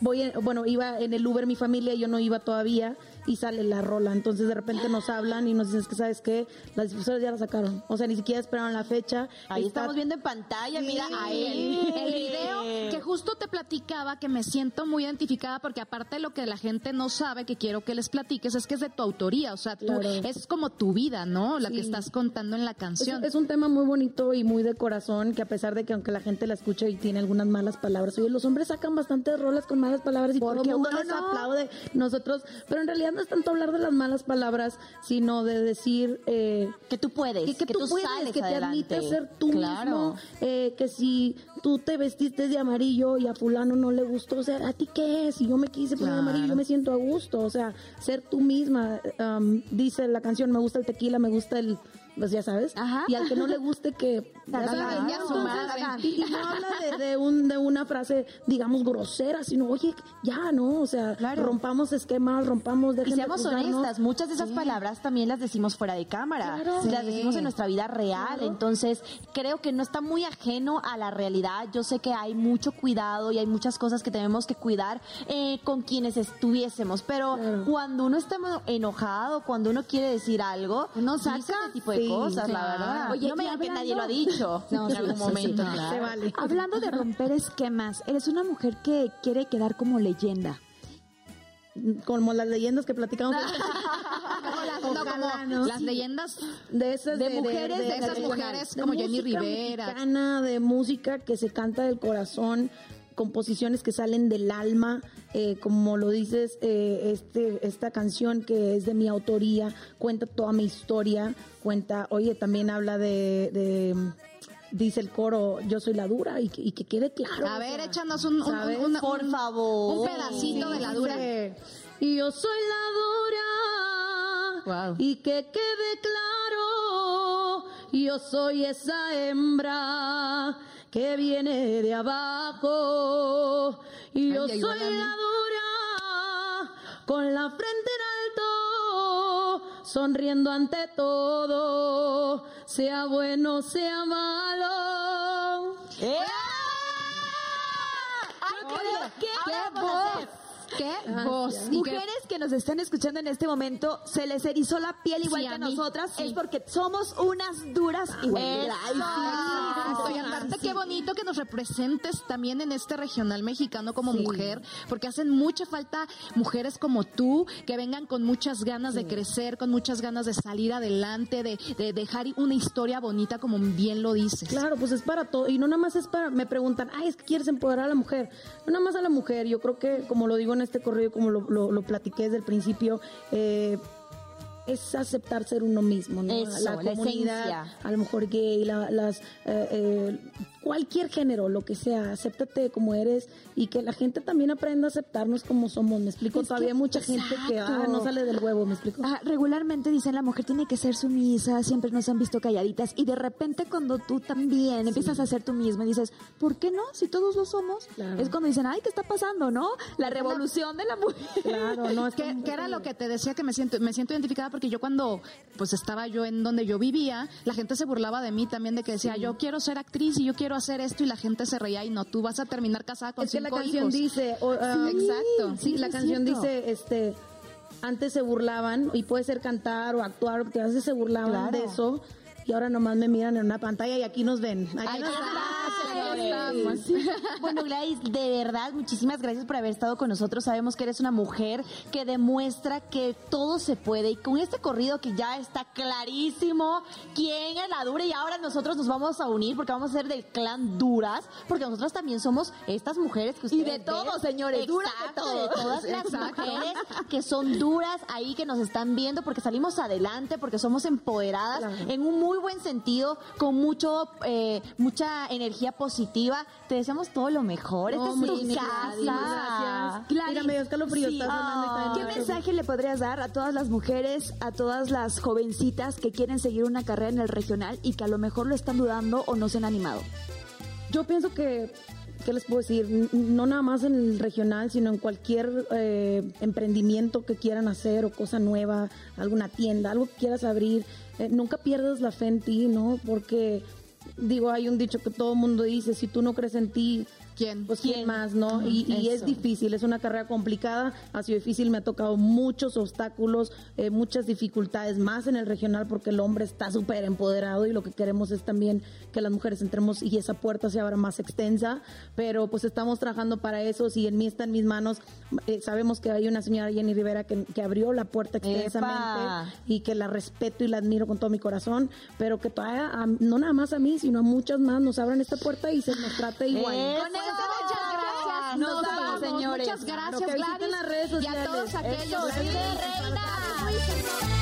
voy en- bueno iba en el Uber mi familia yo no iba todavía y sale la rola. Entonces de repente nos hablan y nos dicen "Es que sabes qué las difusoras ya la sacaron o sea ni siquiera esperaron la fecha. Ahí Está- estamos viendo en pantalla, mira a El, el video que justo te platicaba que me siento muy identificada porque aparte de lo que la gente no sabe que quiero que les platiques es que es de tu autoría, o sea, tú, Claro. es como tu vida, ¿no? La que estás contando en la canción. es un tema muy bonito y muy de corazón que a pesar de que aunque la gente la escuche y tiene algunas malas palabras oye los hombres sacan bastantes rolas con malas palabras y todo el Porque mundo uno les no. aplaude. Nosotros pero en realidad no es tanto hablar de las malas palabras sino de decir eh, Que tú puedes, que, que, que tú, tú puedes, sales que te adelante. admites ser tú claro. mismo, eh, que si tú te vestiste de amarillo y a fulano no le gustó, o sea, ¿a ti qué es? Si yo me quise poner Claro. amarillo, yo me siento a gusto, o sea, ser tú misma, um, dice la canción, me gusta el tequila, me gusta el, pues ya sabes, Ajá. y al que no le guste que... ya sabes, Ya entonces, y no habla de, de un, de una frase, digamos, grosera, sino, oye, ya, ¿no? O sea, Claro. rompamos esquemas, rompamos, Y seamos juzgarnos. honestas, muchas de esas palabras también las decimos fuera de cámara, Claro. las Sí. decimos en nuestra vida real, entonces creo que no está muy ajeno a la realidad. Yo sé que hay mucho cuidado y hay muchas cosas que tenemos que cuidar eh, con quienes estuviésemos, pero cuando uno está enojado, cuando uno quiere decir algo, Uno saca. ese tipo de Sí, cosas, la verdad. Oye, no me digan que nadie lo ha dicho No, en algún momento. claro. Se vale. Hablando de romper esquemas, eres una mujer que quiere quedar como leyenda. Como las leyendas que platicamos. Como las, no, Ojalá, como ¿no? las leyendas de esas De mujeres, de esas de- mujeres de como Jenny Rivera. mexicana, de música que se canta del corazón composiciones que salen del alma eh, como lo dices eh, este esta canción que es de mi autoría cuenta toda mi historia cuenta oye también habla de, de dice el coro yo soy la dura y que, y que quede claro A ver, sea, échanos un, un- ¿sabes? un- Por favor. un pedacito de la dura. Y yo soy la dura. Y que quede claro, yo soy esa hembra que viene de abajo. Y yo Ay, soy la dura, con la frente en alto, sonriendo ante todo, sea bueno, sea malo. ¡Eh! ¿qué. ¿Qué voz? Y que- Mujeres que nos están escuchando en este momento, se les erizó la piel igual Sí, que nosotras, sí. es porque somos unas duras igual. Ay, y aparte qué bonito que nos representes también en este regional mexicano como mujer, porque hacen mucha falta mujeres como tú que vengan con muchas ganas de crecer, con muchas ganas de salir adelante, de, de dejar una historia bonita como bien lo dices. Claro, pues es para todo. Y no nada más es para, me preguntan, ay, es que quieres empoderar a la mujer. No nada más a la mujer. Yo creo que, como lo digo en este correo, como lo, lo, lo platiqué desde el principio, eh, es aceptar ser uno mismo, ¿no? Eso, la comunidad, a lo mejor gay, la- las, eh, eh, cualquier género, lo que sea, acéptate como eres y que la gente también aprenda a aceptarnos como somos. Me explico, Es que- todavía hay mucha gente que ah, no sale del huevo, me explico. Ah, regularmente dicen la mujer tiene que ser sumisa, siempre nos han visto calladitas y de repente cuando tú también empiezas a ser tú misma y dices, ¿por qué no? Si todos lo somos, Claro. es cuando dicen, ay, ¿qué está pasando, no? La revolución de la mujer. Claro, no, es que, que era lo que te decía que me siento me siento identificada porque yo cuando pues estaba yo en donde yo vivía la gente se burlaba de mí también de que decía yo quiero ser actriz y yo quiero hacer esto y la gente se reía y no tú vas a terminar casada con es que la cinco canción hijos dice ah, exacto. sí, Sí, la canción cierto. dice este antes se burlaban y puede ser cantar o actuar o que a veces se burlaban Claro. de eso y ahora nomás me miran en una pantalla y aquí nos ven Aquí nos estamos. Bueno, Gladys, de verdad, muchísimas gracias por haber estado con nosotros. Sabemos que eres una mujer que demuestra que todo se puede. Y con este corrido que ya está clarísimo quién es la dura. Y ahora nosotros nos vamos a unir porque vamos a ser del clan Duras. Porque nosotros también somos estas mujeres que ustedes Y de ven. todos, señores, duras de Exacto, todos. de todas las Exacto. mujeres que son duras ahí, que nos están viendo porque salimos adelante, porque somos empoderadas en un muy buen sentido, con mucho, eh, mucha energía positiva. Te deseamos todo lo mejor. Esta es tu casa. gracias. Mira, escalofrío. sí. Ah. ¿Qué mensaje le podrías dar a todas las mujeres, a todas las jovencitas que quieren seguir una carrera en el regional y que a lo mejor lo están dudando o no se han animado? Yo pienso que, ¿qué les puedo decir? No nada más en el regional, sino en cualquier eh, emprendimiento que quieran hacer o cosa nueva, alguna tienda, algo que quieras abrir. Eh, nunca pierdas la fe en ti, ¿no? Porque, digo, hay un dicho que todo el mundo dice, si tú no crees en ti, ¿Quién? pues quién más, ¿no? Y, y es difícil, es una carrera complicada, ha sido difícil, me ha tocado muchos obstáculos, eh, muchas dificultades, más en el regional porque el hombre está súper empoderado y lo que queremos es también que las mujeres entremos y esa puerta se abra más extensa, pero pues estamos trabajando para eso, si en mí está en mis manos, eh, sabemos que hay una señora Jenny Rivera que, que abrió la puerta extensamente ¡Epa! y que la respeto y la admiro con todo mi corazón, pero que todavía, a- no nada más a mí, sino a muchas más nos abran esta puerta y se nos trate igual. Eso. Muchas gracias. Nos Nos vamos, señores. Muchas gracias, Gladys. las redes y a todos aquellos. Eso, sí. reina.